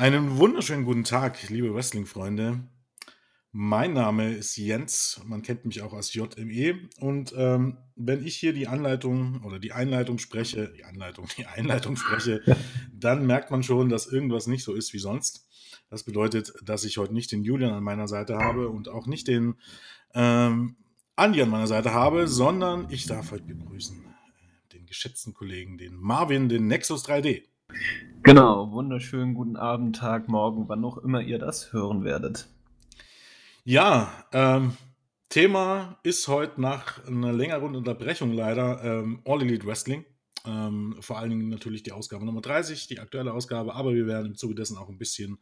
Einen wunderschönen guten Tag, liebe Wrestling-Freunde. Mein Name ist Jens, man kennt mich auch als JME. Und ähm, wenn ich hier die Anleitung oder die Einleitung spreche, die Anleitung, die Einleitung spreche, dann merkt man schon, dass irgendwas nicht so ist wie sonst. Das bedeutet, dass ich heute nicht den Julian an meiner Seite habe und auch nicht den ähm, Andi an meiner Seite habe, sondern ich darf heute begrüßen äh, den geschätzten Kollegen, den Marvin, den Nexus 3D. Genau, wunderschönen guten Abend, Tag, Morgen, wann auch immer ihr das hören werdet. Ja, ähm, Thema ist heute nach einer längeren Unterbrechung leider ähm, All Elite Wrestling. Ähm, vor allen Dingen natürlich die Ausgabe Nummer 30, die aktuelle Ausgabe, aber wir werden im Zuge dessen auch ein bisschen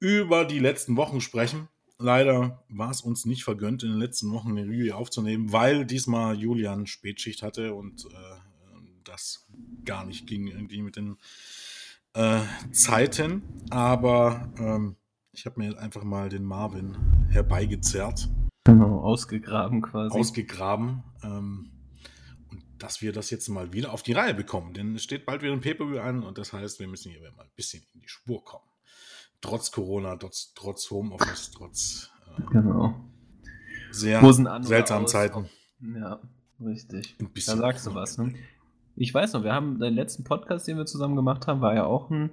über die letzten Wochen sprechen. Leider war es uns nicht vergönnt, in den letzten Wochen eine Review aufzunehmen, weil diesmal Julian Spätschicht hatte und äh, das gar nicht ging irgendwie mit den äh, Zeiten. Aber ähm, ich habe mir jetzt einfach mal den Marvin herbeigezerrt. Genau, ausgegraben quasi. Ausgegraben. Ähm, und dass wir das jetzt mal wieder auf die Reihe bekommen. Denn es steht bald wieder ein Pay-Per-View an und das heißt, wir müssen hier mal ein bisschen in die Spur kommen. Trotz Corona, trotz, trotz Homeoffice, trotz äh, genau. sehr seltsamen Zeiten. Ja, richtig. da sagst du was, ne? Ich weiß noch, wir haben den letzten Podcast, den wir zusammen gemacht haben, war ja auch ein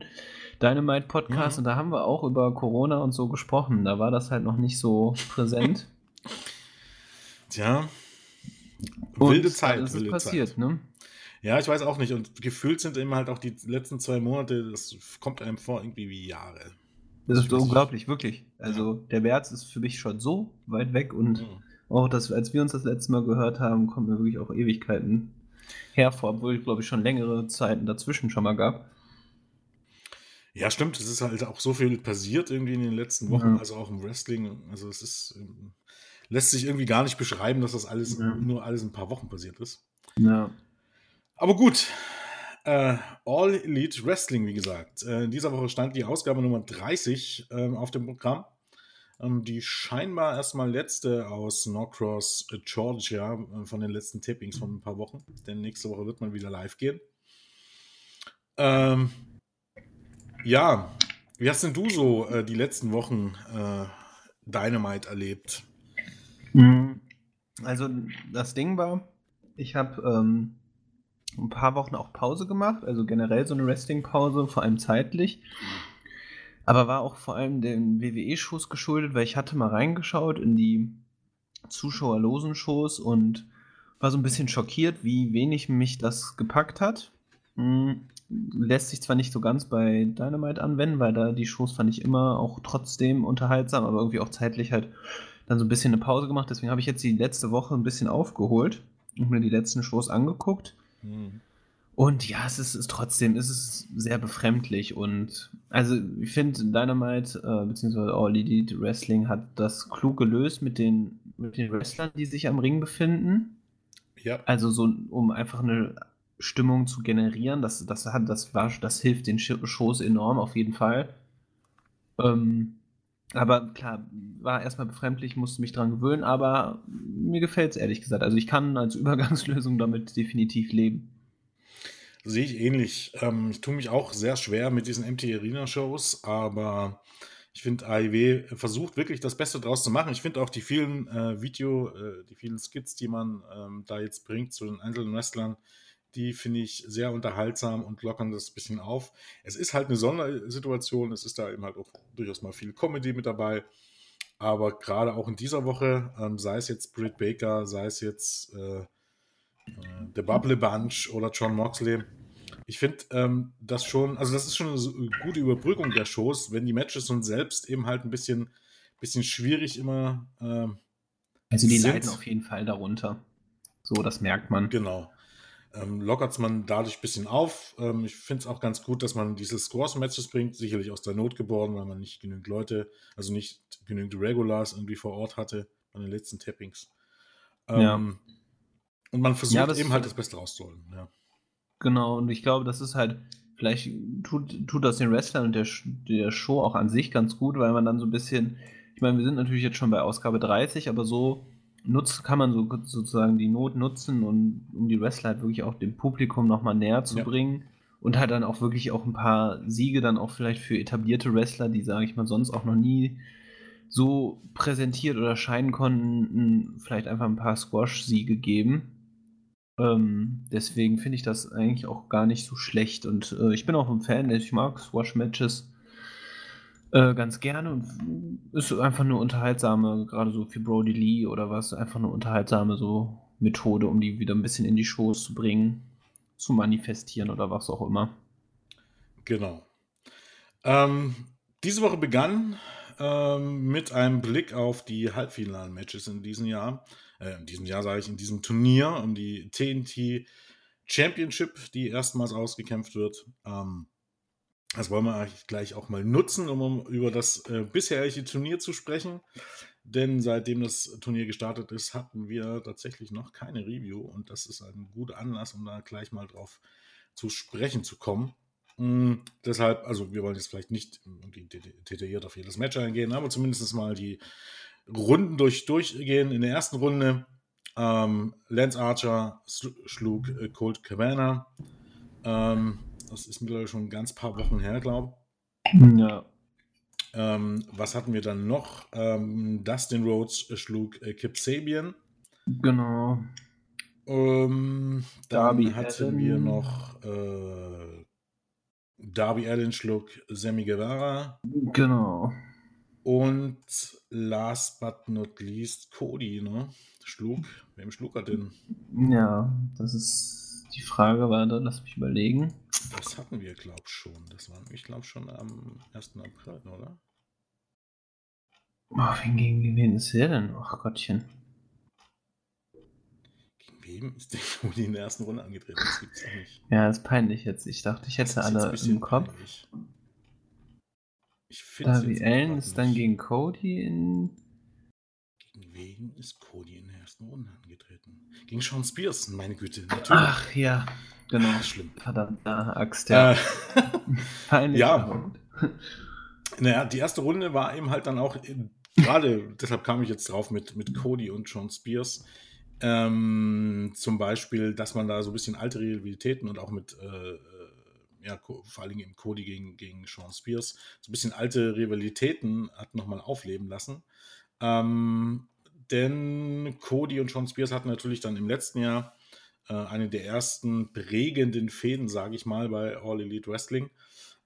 Dynamite-Podcast mhm. und da haben wir auch über Corona und so gesprochen. Da war das halt noch nicht so präsent. Tja, wilde und Zeit. Das ist passiert, Zeit. ne? Ja, ich weiß auch nicht. Und gefühlt sind immer halt auch die letzten zwei Monate, das kommt einem vor irgendwie wie Jahre. Das ist unglaublich, wirklich. Also ja. der März ist für mich schon so weit weg und mhm. auch das, als wir uns das letzte Mal gehört haben, kommen mir wirklich auch Ewigkeiten hervor, obwohl ich glaube ich schon längere Zeiten dazwischen schon mal gab. Ja, stimmt. Es ist halt auch so viel passiert irgendwie in den letzten Wochen, ja. also auch im Wrestling. Also es ist, ähm, lässt sich irgendwie gar nicht beschreiben, dass das alles ja. nur alles ein paar Wochen passiert ist. Ja. Aber gut. Äh, All Elite Wrestling, wie gesagt. Äh, in dieser Woche stand die Ausgabe Nummer 30 äh, auf dem Programm. Ähm, die scheinbar erstmal letzte aus Norcross, äh, Georgia, äh, von den letzten Tippings von ein paar Wochen. Denn nächste Woche wird man wieder live gehen. Ähm, ja, wie hast denn du so äh, die letzten Wochen äh, Dynamite erlebt? Mhm. Also das Ding war, ich habe ähm, ein paar Wochen auch Pause gemacht, also generell so eine Resting-Pause, vor allem zeitlich. Aber war auch vor allem den WWE-Shows geschuldet, weil ich hatte mal reingeschaut in die zuschauerlosen Shows und war so ein bisschen schockiert, wie wenig mich das gepackt hat. Mhm lässt sich zwar nicht so ganz bei Dynamite anwenden, weil da die Shows fand ich immer auch trotzdem unterhaltsam, aber irgendwie auch zeitlich halt dann so ein bisschen eine Pause gemacht. Deswegen habe ich jetzt die letzte Woche ein bisschen aufgeholt und mir die letzten Shows angeguckt. Mhm. Und ja, es ist, ist trotzdem, es ist sehr befremdlich und also ich finde Dynamite äh, bzw. All Elite Wrestling hat das klug gelöst mit den, mit den Wrestlern, die sich am Ring befinden. Ja. Also so, um einfach eine Stimmung zu generieren. Das, das, hat, das, war, das hilft den Shows enorm, auf jeden Fall. Ähm, aber klar, war erstmal befremdlich, musste mich dran gewöhnen, aber mir gefällt es ehrlich gesagt. Also ich kann als Übergangslösung damit definitiv leben. Sehe ich ähnlich. Ähm, ich tue mich auch sehr schwer mit diesen MT Arena Shows, aber ich finde, AIW versucht wirklich das Beste draus zu machen. Ich finde auch die vielen äh, Video, äh, die vielen Skits, die man ähm, da jetzt bringt zu den einzelnen Wrestlern, die finde ich sehr unterhaltsam und lockern das ein bisschen auf. Es ist halt eine Sondersituation, es ist da eben halt auch durchaus mal viel Comedy mit dabei. Aber gerade auch in dieser Woche, ähm, sei es jetzt Britt Baker, sei es jetzt äh, äh, The Bubble Bunch oder John Moxley, ich finde ähm, das schon, also das ist schon eine gute Überbrückung der Shows, wenn die Matches und selbst eben halt ein bisschen, bisschen schwierig immer. Äh, also die sind. leiden auf jeden Fall darunter. So, das merkt man. Genau ähm, lockert es man dadurch ein bisschen auf. Ähm, ich finde es auch ganz gut, dass man diese Scores-Matches bringt, sicherlich aus der Not geboren, weil man nicht genügend Leute, also nicht genügend Regulars irgendwie vor Ort hatte bei den letzten Tappings. Ähm, ja. Und man versucht ja, eben halt das Beste rauszuholen. Ja. Genau, und ich glaube, das ist halt, vielleicht tut, tut das den Wrestlern und der, der Show auch an sich ganz gut, weil man dann so ein bisschen, ich meine, wir sind natürlich jetzt schon bei Ausgabe 30, aber so nutzt, kann man so, sozusagen die Not nutzen, und, um die Wrestler halt wirklich auch dem Publikum nochmal näher zu ja. bringen und hat dann auch wirklich auch ein paar Siege dann auch vielleicht für etablierte Wrestler, die, sage ich mal, sonst auch noch nie so präsentiert oder scheinen konnten, vielleicht einfach ein paar Squash-Siege geben. Ähm, deswegen finde ich das eigentlich auch gar nicht so schlecht. Und äh, ich bin auch ein Fan, ich mag Squash-Matches äh, ganz gerne und ist einfach eine unterhaltsame, gerade so für Brody Lee oder was, einfach eine unterhaltsame so Methode, um die wieder ein bisschen in die Shows zu bringen, zu manifestieren oder was auch immer. Genau. Ähm, diese Woche begann ähm, mit einem Blick auf die Halbfinalen-Matches in diesem Jahr. Äh, in diesem Jahr sage ich, in diesem Turnier um die TNT Championship, die erstmals ausgekämpft wird. Ähm, das wollen wir gleich auch mal nutzen, um über das äh, bisherige Turnier zu sprechen. Denn seitdem das Turnier gestartet ist, hatten wir tatsächlich noch keine Review und das ist ein guter Anlass, um da gleich mal drauf zu sprechen zu kommen. Mhm, deshalb, also wir wollen jetzt vielleicht nicht detailliert auf jedes Match eingehen, aber zumindest mal die Runden durch, durchgehen. In der ersten Runde ähm, Lance Archer schlug äh, Colt Cabana. Ähm, das ist mittlerweile schon ein ganz paar Wochen her, glaube ich. Ja. Ähm, was hatten wir dann noch? Ähm, Dustin Rhodes schlug äh, Kip Sabian. Genau. Ähm, dann Darby hatten Allen. wir noch äh, Darby Allen schlug Sammy Guevara. Genau. Und last but not least Cody, ne? Schlug. Wem schlug er denn? Ja, das ist die Frage, warte, lass mich überlegen. Das hatten wir, glaube ich, schon. Das war, ich glaube, schon am 1. April, oder? Oh, wen gegen wen ist der denn? Ach Gottchen. Gegen wem ist der Cody in der ersten Runde angetreten? Das gibt's doch nicht. Ja, ist peinlich jetzt. Ich dachte, ich hätte alle im Kopf. Peinlich. Ich finde Darby Allen ist dann gegen Cody in. Gegen wen ist Cody in der ersten Runde angetreten? Gegen Sean Spears, meine Güte. Natürlich. Ach ja. Genau. Ach, schlimm. Verdammte Axt, ja. Äh. Ja. Naja, die erste Runde war eben halt dann auch, gerade deshalb kam ich jetzt drauf mit, mit Cody und Sean Spears. Ähm, zum Beispiel, dass man da so ein bisschen alte Rivalitäten und auch mit, äh, äh ja, vor allen Dingen im Cody gegen, gegen Sean Spears, so ein bisschen alte Rivalitäten hat nochmal aufleben lassen. Ähm, denn Cody und Sean Spears hatten natürlich dann im letzten Jahr äh, eine der ersten prägenden Fäden, sage ich mal, bei All Elite Wrestling.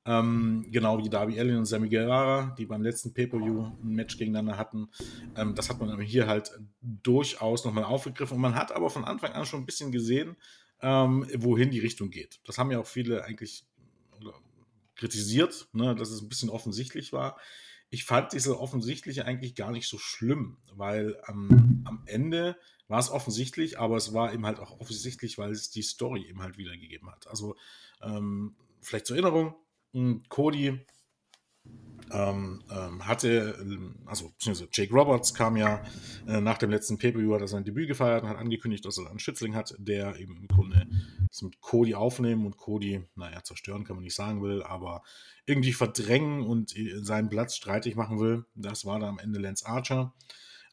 Ähm, genau wie Darby Allin und Sammy Guevara, die beim letzten Pay-Per-View ein Match gegeneinander hatten. Ähm, das hat man hier halt durchaus nochmal aufgegriffen. Und man hat aber von Anfang an schon ein bisschen gesehen, ähm, wohin die Richtung geht. Das haben ja auch viele eigentlich kritisiert, ne, dass es ein bisschen offensichtlich war. Ich fand diese offensichtliche eigentlich gar nicht so schlimm, weil am, am Ende war es offensichtlich, aber es war eben halt auch offensichtlich, weil es die Story eben halt wiedergegeben hat. Also ähm, vielleicht zur Erinnerung, hm, Cody ähm, ähm, hatte, also beziehungsweise Jake Roberts kam ja äh, nach dem letzten Pay-Per-View, hat er sein Debüt gefeiert und hat angekündigt, dass er einen Schützling hat, der eben im Grunde das mit Cody aufnehmen und Cody, naja, zerstören kann man nicht sagen will, aber irgendwie verdrängen und seinen Platz streitig machen will. Das war dann am Ende Lance Archer.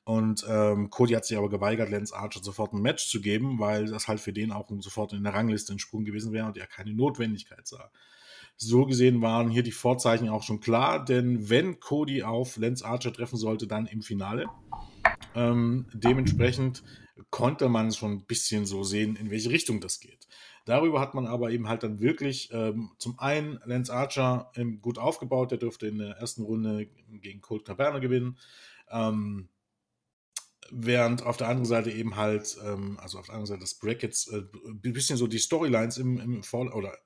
Und ähm, Cody hat sich aber geweigert, Lance Archer sofort ein Match zu geben, weil das halt für den auch sofort in der Rangliste ein Sprung gewesen wäre und er keine Notwendigkeit sah. So gesehen waren hier die Vorzeichen auch schon klar, denn wenn Cody auf Lance Archer treffen sollte, dann im Finale. Ähm, dementsprechend konnte man schon ein bisschen so sehen, in welche Richtung das geht. Darüber hat man aber eben halt dann wirklich ähm, zum einen Lance Archer ähm, gut aufgebaut, der dürfte in der ersten Runde gegen Colt Cabana gewinnen. Ähm, Während auf der anderen Seite eben halt, ähm, also auf der anderen Seite des Brackets, äh, ein bisschen so die Storylines im, im oder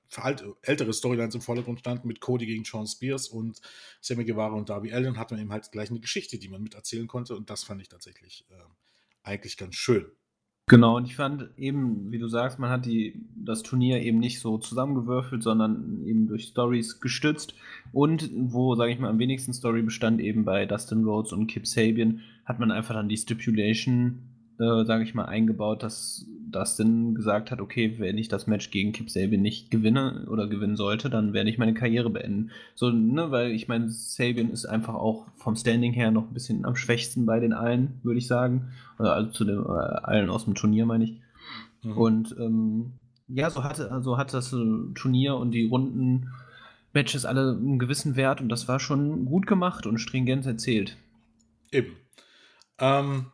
ältere Storylines im Vordergrund standen mit Cody gegen Sean Spears und Sammy Guevara und Darby Allen, hat man eben halt gleich eine Geschichte, die man miterzählen konnte und das fand ich tatsächlich äh, eigentlich ganz schön. Genau, und ich fand eben, wie du sagst, man hat die, das Turnier eben nicht so zusammengewürfelt, sondern eben durch Stories gestützt. Und wo, sage ich mal, am wenigsten Story bestand, eben bei Dustin Rhodes und Kip Sabian, hat man einfach dann die Stipulation, äh, sage ich mal, eingebaut, dass Dustin gesagt hat, okay, wenn ich das Match gegen Kip Sabian nicht gewinne oder gewinnen sollte, dann werde ich meine Karriere beenden. So, ne, weil ich meine, Sabian ist einfach auch vom Standing her noch ein bisschen am schwächsten bei den allen, würde ich sagen. Also zu den äh, allen aus dem Turnier, meine ich. Mhm. Und ähm, ja, so hatte, so hatte das Turnier und die Runden Matches alle einen gewissen Wert und das war schon gut gemacht und stringent erzählt. Eben. Ähm,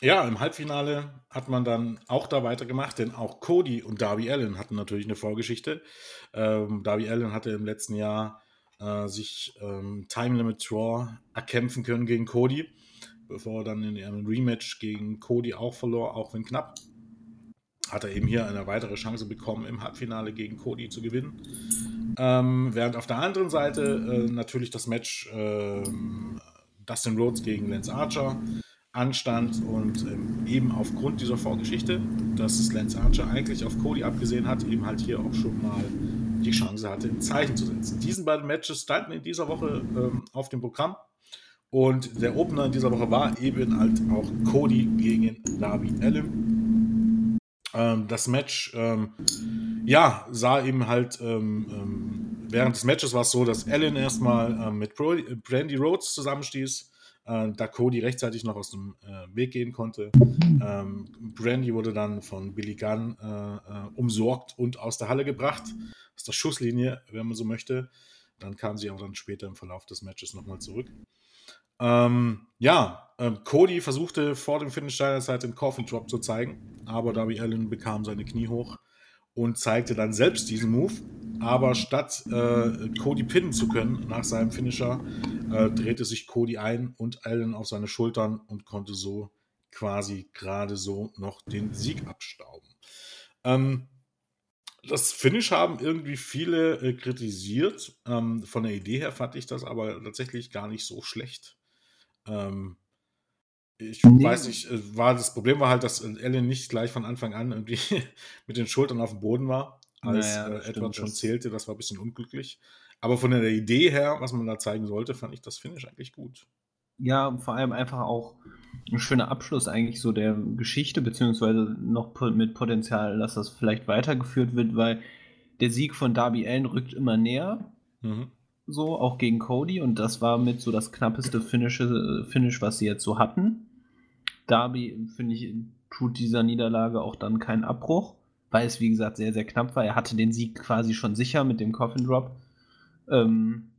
ja, im Halbfinale hat man dann auch da weitergemacht, denn auch Cody und Darby Allen hatten natürlich eine Vorgeschichte. Ähm, Darby Allen hatte im letzten Jahr äh, sich ähm, Time Limit Draw erkämpfen können gegen Cody, bevor er dann in einem Rematch gegen Cody auch verlor, auch wenn knapp. Hat er eben hier eine weitere Chance bekommen, im Halbfinale gegen Cody zu gewinnen. Ähm, während auf der anderen Seite äh, natürlich das Match äh, Dustin Rhodes gegen Lance Archer anstand und ähm, eben aufgrund dieser Vorgeschichte, dass es Lance Archer eigentlich auf Cody abgesehen hat, eben halt hier auch schon mal die Chance hatte, ein Zeichen zu setzen. Diesen beiden Matches standen in dieser Woche ähm, auf dem Programm und der Opener in dieser Woche war eben halt auch Cody gegen Darby Allen. Ähm, das Match, ähm, ja, sah eben halt, ähm, ähm, während des Matches war es so, dass Allen erstmal mit Brandy Rhodes zusammenstieß äh, da Cody rechtzeitig noch aus dem äh, Weg gehen konnte. Ähm, Brandy wurde dann von Billy Gunn äh, äh, umsorgt und aus der Halle gebracht, aus der Schusslinie, wenn man so möchte. Dann kam sie auch dann später im Verlauf des Matches nochmal zurück. Ähm, ja, ähm, Cody versuchte vor dem Finish seiner Zeit den Coffin Drop zu zeigen, aber Darby Allen bekam seine Knie hoch und zeigte dann selbst diesen Move aber statt äh, Cody pinnen zu können nach seinem Finisher, äh, drehte sich Cody ein und Allen auf seine Schultern und konnte so quasi gerade so noch den Sieg abstauben. Ähm, das Finish haben irgendwie viele äh, kritisiert. Ähm, von der Idee her fand ich das aber tatsächlich gar nicht so schlecht. Ähm, ich nee. weiß nicht, äh, war das Problem war halt, dass Allen nicht gleich von Anfang an irgendwie mit den Schultern auf dem Boden war als naja, äh, Edward schon zählte. Das war ein bisschen unglücklich. Aber von der Idee her, was man da zeigen sollte, fand ich das Finish eigentlich gut. Ja, vor allem einfach auch ein schöner Abschluss eigentlich so der Geschichte, beziehungsweise noch mit Potenzial, dass das vielleicht weitergeführt wird, weil der Sieg von Darby Allen rückt immer näher. Mhm. So, auch gegen Cody. Und das war mit so das knappeste Finish, Finish was sie jetzt so hatten. Darby, finde ich, tut dieser Niederlage auch dann keinen Abbruch weil es, wie gesagt, sehr, sehr knapp war. Er hatte den Sieg quasi schon sicher mit dem Coffin Drop. Ähm,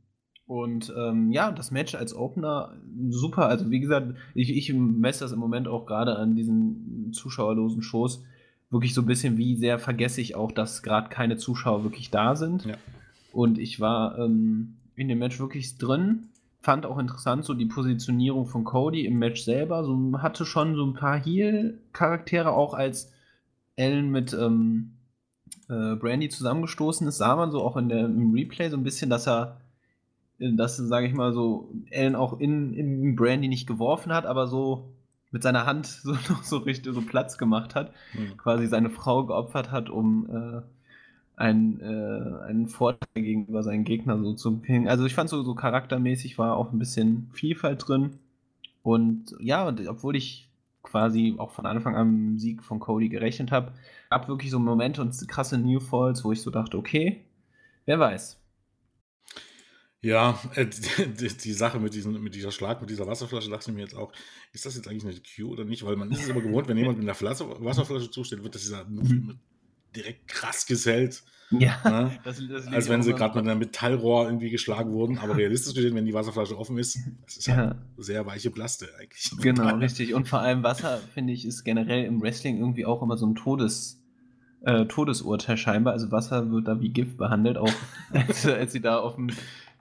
und ähm, ja, das Match als Opener super. Also, wie gesagt, ich, ich messe das im Moment auch gerade an diesen zuschauerlosen Shows wirklich so ein bisschen, wie sehr vergesse ich auch, dass gerade keine Zuschauer wirklich da sind. Ja. Und ich war ähm, in dem Match wirklich drin. Fand auch interessant so die Positionierung von Cody im Match selber. So hatte schon so ein paar Heal-Charaktere auch als Ellen mit ähm, äh, Brandy zusammengestoßen ist, sah man so auch in der, im Replay so ein bisschen, dass er, äh, dass, sage ich mal so, Ellen auch in, in Brandy nicht geworfen hat, aber so mit seiner Hand so noch so richtig so Platz gemacht hat, mhm. quasi seine Frau geopfert hat, um äh, einen, äh, einen Vorteil gegenüber seinen Gegnern so zu bringen. Also ich fand so, so charaktermäßig war auch ein bisschen Vielfalt drin. Und ja, obwohl ich quasi auch von Anfang an Sieg von Cody gerechnet habe, gab wirklich so Momente und krasse New Falls, wo ich so dachte, okay, wer weiß. Ja, äh, die, die, Sache mit, diesen, mit dieser Schlag, mit dieser Wasserflasche, dachte ich mir jetzt auch, ist das jetzt eigentlich eine Q oder nicht? Weil man ist es immer gewohnt, wenn jemand mit einer Flasche, Wasserflasche zusteht, wird das dieser Move direkt krass gesellt. Ja, ne? das, das als wenn sie gerade mit einem Metallrohr irgendwie geschlagen wurden. Aber realistisch gesehen, wenn die Wasserflasche offen ist, das ist ja. halt sehr weiche Plaste eigentlich. Genau, richtig. Und vor allem Wasser, finde ich, ist generell im Wrestling irgendwie auch immer so ein Todes, äh, Todesurteil scheinbar. Also Wasser wird da wie Gift behandelt, auch als, als sie da auf dem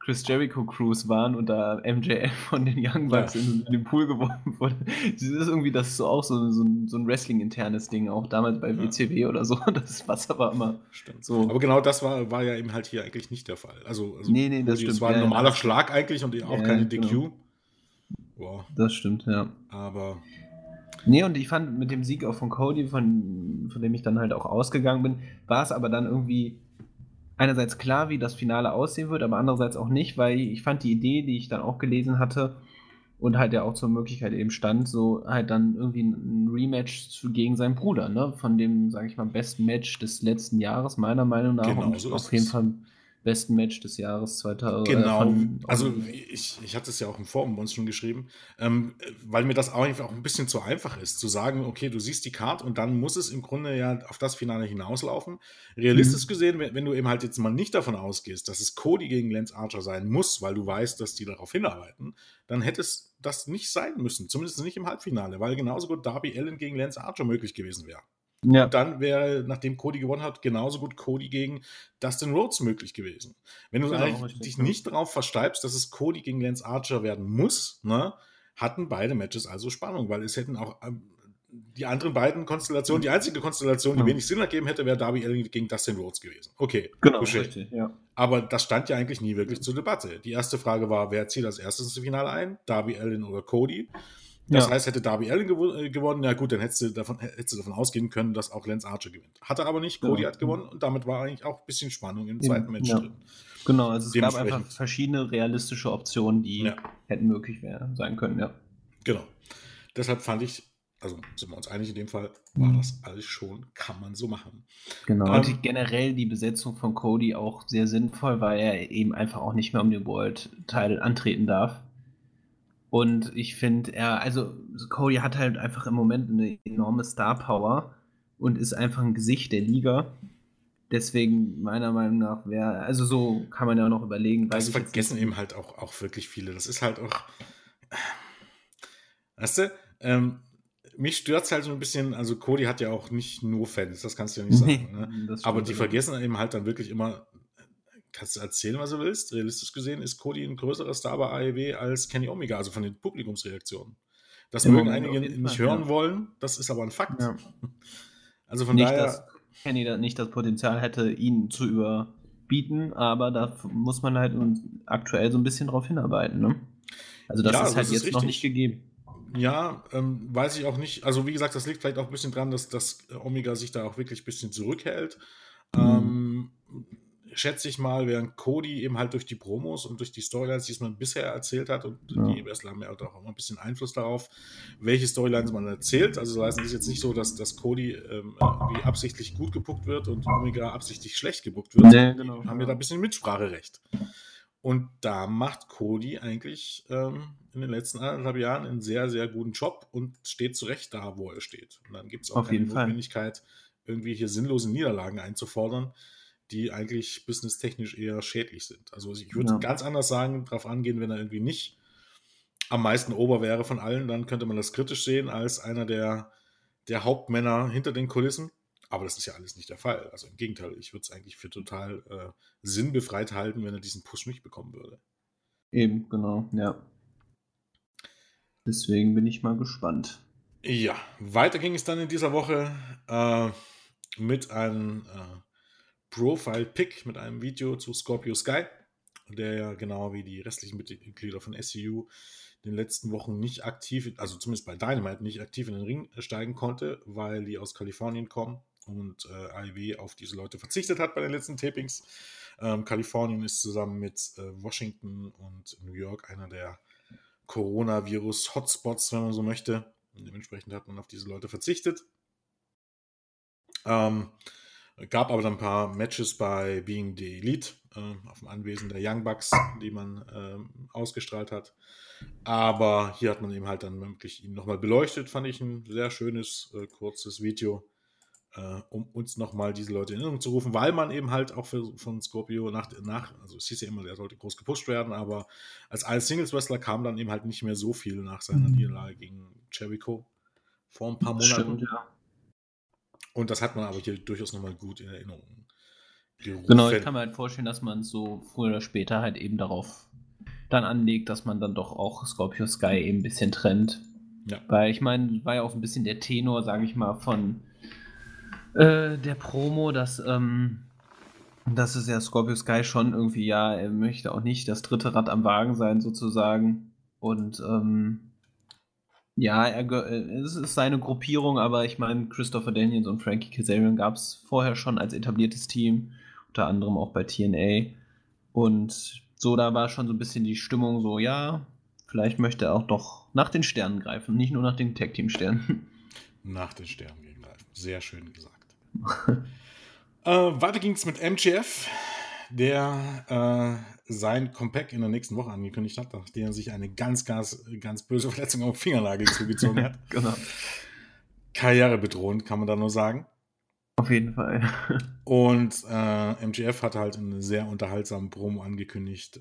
Chris Jericho Cruise waren und da MJF von den Young Bucks ja. in, in, den Pool geworfen wurde. Das ist irgendwie, das ist so auch so, so, so ein Wrestling-internes Ding, auch damals bei WCW ja. oder so. Das Wasser war immer stimmt. so. Aber genau das war, war ja eben halt hier eigentlich nicht der Fall. Also, also nee, nee, das, das war ein normaler Schlag eigentlich und auch keine DQ. Genau. Wow. Das stimmt, ja. Aber. Nee, und ich fand mit dem Sieg auch von Cody, von, von dem ich dann halt auch ausgegangen bin, war es aber dann irgendwie einerseits klar, wie das Finale aussehen wird, aber andererseits auch nicht, weil ich fand die Idee, die ich dann auch gelesen hatte und halt ja auch zur Möglichkeit eben stand, so halt dann irgendwie ein Rematch zu, gegen seinen Bruder, ne? Von dem, sage ich mal, besten Match des letzten Jahres, meiner Meinung nach. Genau, und so auf jeden Fall besten Match des Jahres 2000. Äh, genau, also ich, ich hatte es ja auch im Forum bei uns schon geschrieben, ähm, weil mir das auch ein bisschen zu einfach ist, zu sagen, okay, du siehst die Card und dann muss es im Grunde ja auf das Finale hinauslaufen. Realistisch mhm. gesehen, wenn, wenn, du eben halt jetzt mal nicht davon ausgehst, dass es Cody gegen Lance Archer sein muss, weil du weißt, dass die darauf hinarbeiten, dann hätte es das nicht sein müssen, zumindest nicht im Halbfinale, weil genauso gut Darby Allen gegen Lance Archer möglich gewesen wäre. Ja. Und dann wäre, nachdem Cody gewonnen hat, genauso gut Cody gegen Dustin Rhodes möglich gewesen. Wenn du genau, dich nicht darauf versteibst, dass es Cody gegen Lance Archer werden muss, ne, hatten beide Matches also Spannung, weil es hätten auch ähm, die anderen beiden Konstellationen, die einzige Konstellation, die ja. wenig Sinn ergeben hätte, wäre Darby Allin gegen Dustin Rhodes gewesen. Okay, genau, richtig, ja. Aber das stand ja eigentlich nie wirklich zur Debatte. Die erste Frage war, wer zieht als erstes ins Finale ein? Darby Allin oder Cody? Das ja. heißt, hätte Darby Allen gew äh, gewonnen, ja gut, dann hättest du, davon, hättest du davon ausgehen können, dass auch Lance Archer gewinnt. Hat er aber nicht, Cody ja. hat gewonnen und damit war eigentlich auch ein bisschen Spannung im zweiten Match drin. Genau, also es gab einfach verschiedene realistische Optionen, die hätten möglich wär, sein können, ja. Genau. Deshalb fand ich, also sind wir uns einig in dem Fall, war mhm. das alles schon, kann man so machen. Genau, ähm, und generell die Besetzung von Cody auch sehr sinnvoll, weil er eben einfach auch nicht mehr um den World-Title antreten darf. Und ich finde, er, also Cody hat halt einfach im Moment eine enorme Star Power und ist einfach ein Gesicht der Liga. Deswegen, meiner Meinung nach, wäre, also so kann man ja auch noch überlegen. Das vergessen eben halt auch, auch wirklich viele. Das ist halt auch, weißt du, ähm, mich stört es halt so ein bisschen, also Cody hat ja auch nicht nur Fans, das kannst du ja nicht sagen. Ne? Aber die vergessen eben halt dann wirklich immer, kannst du erzählen, was du willst. Realistisch gesehen ist Cody ein größerer Star bei AEW als Kenny Omega, also von den Publikumsreaktionen. Das Im mögen einige nicht Fall, hören ja. wollen, das ist aber ein Fakt. Ja. Also von nicht, daher. Dass Kenny da nicht das Potenzial hätte, ihn zu überbieten, aber da muss man halt aktuell so ein bisschen drauf hinarbeiten. Ne? Also das ja, ist halt das jetzt ist noch nicht gegeben. Ja, ähm, weiß ich auch nicht. Also wie gesagt, das liegt vielleicht auch ein bisschen dran, dass, dass Omega sich da auch wirklich ein bisschen zurückhält. Mhm. Ähm, schätze ich mal, während Cody eben halt durch die Promos und durch die Storylines, die man bisher erzählt hat, und ja. die Wrestler haben ja auch immer ein bisschen Einfluss darauf, welche Storylines man erzählt. Also das heißt, es ist jetzt nicht so, dass, dass Cody ähm, absichtlich gut gebuckt wird und Omega absichtlich schlecht gebuckt wird. Nee, genau, haben ja da ein bisschen Mitspracherecht. Und da macht Cody eigentlich ähm, in den letzten anderthalb Jahren einen sehr, sehr guten Job und steht zu Recht da, wo er steht. Und dann gibt es auch Auf keine Notwendigkeit, irgendwie hier sinnlose Niederlagen einzufordern die eigentlich businesstechnisch eher schädlich sind. Also ich würde ja. ganz anders sagen, darauf angehen, wenn er irgendwie nicht am meisten ober wäre von allen, dann könnte man das kritisch sehen als einer der, der Hauptmänner hinter den Kulissen. Aber das ist ja alles nicht der Fall. Also im Gegenteil, ich würde es eigentlich für total äh, sinnbefreit halten, wenn er diesen Push nicht bekommen würde. Eben, genau, ja. Deswegen bin ich mal gespannt. Ja, weiter ging es dann in dieser Woche äh, mit einem äh, Profile-Pick mit einem Video zu Scorpio Sky, der ja genau wie die restlichen Mitglieder von SCU in den letzten Wochen nicht aktiv, also zumindest bei Dynamite nicht aktiv in den Ring steigen konnte, weil die aus Kalifornien kommen und äh, AEW auf diese Leute verzichtet hat bei den letzten Tapings. Ähm, Kalifornien ist zusammen mit äh, Washington und New York einer der Coronavirus-Hotspots, wenn man so möchte. Und dementsprechend hat man auf diese Leute verzichtet. Ähm, Gab aber dann ein paar Matches bei Being the Elite äh, auf dem Anwesen der Young Bucks, die man äh, ausgestrahlt hat. Aber hier hat man eben halt dann wirklich ihn nochmal beleuchtet, fand ich ein sehr schönes, äh, kurzes Video, äh, um uns nochmal diese Leute in Erinnerung zu rufen, weil man eben halt auch für, von Scorpio nach, nach, also es hieß ja immer, der sollte groß gepusht werden, aber als ein Singles-Wrestler kam dann eben halt nicht mehr so viel nach seiner mhm. Niederlage gegen Jericho vor ein paar Monaten. Stimmt, ja. Und das hat man aber hier durchaus nochmal gut in Erinnerung. Gerufen. Genau, ich kann mir halt vorstellen, dass man so früher oder später halt eben darauf dann anlegt, dass man dann doch auch Scorpio Sky eben ein bisschen trennt. Ja. Weil ich meine, war ja auch ein bisschen der Tenor, sage ich mal, von äh, der Promo, dass, ähm, dass es ja Scorpio Sky schon irgendwie, ja, er möchte auch nicht das dritte Rad am Wagen sein, sozusagen. Und ähm, ja, äh, es ist seine Gruppierung, aber ich meine, Christopher Daniels und Frankie Kazarian gab es vorher schon als etabliertes Team, unter anderem auch bei TNA. Und so, da war schon so ein bisschen die Stimmung so, ja, vielleicht möchte er auch doch nach den Sternen greifen, nicht nur nach den Tag-Team-Sternen. Nach den Sternen greifen, sehr schön gesagt. äh, weiter ging es mit MGF, der äh, sein Comeback in der nächsten Woche angekündigt hat, nachdem er sich eine ganz, ganz, ganz böse Verletzung am Fingernagel zugezogen hat. genau. Karrierebedrohend, kann man da nur sagen. Auf jeden Fall. Und äh, MGF hat halt einen sehr unterhaltsamen Promo angekündigt,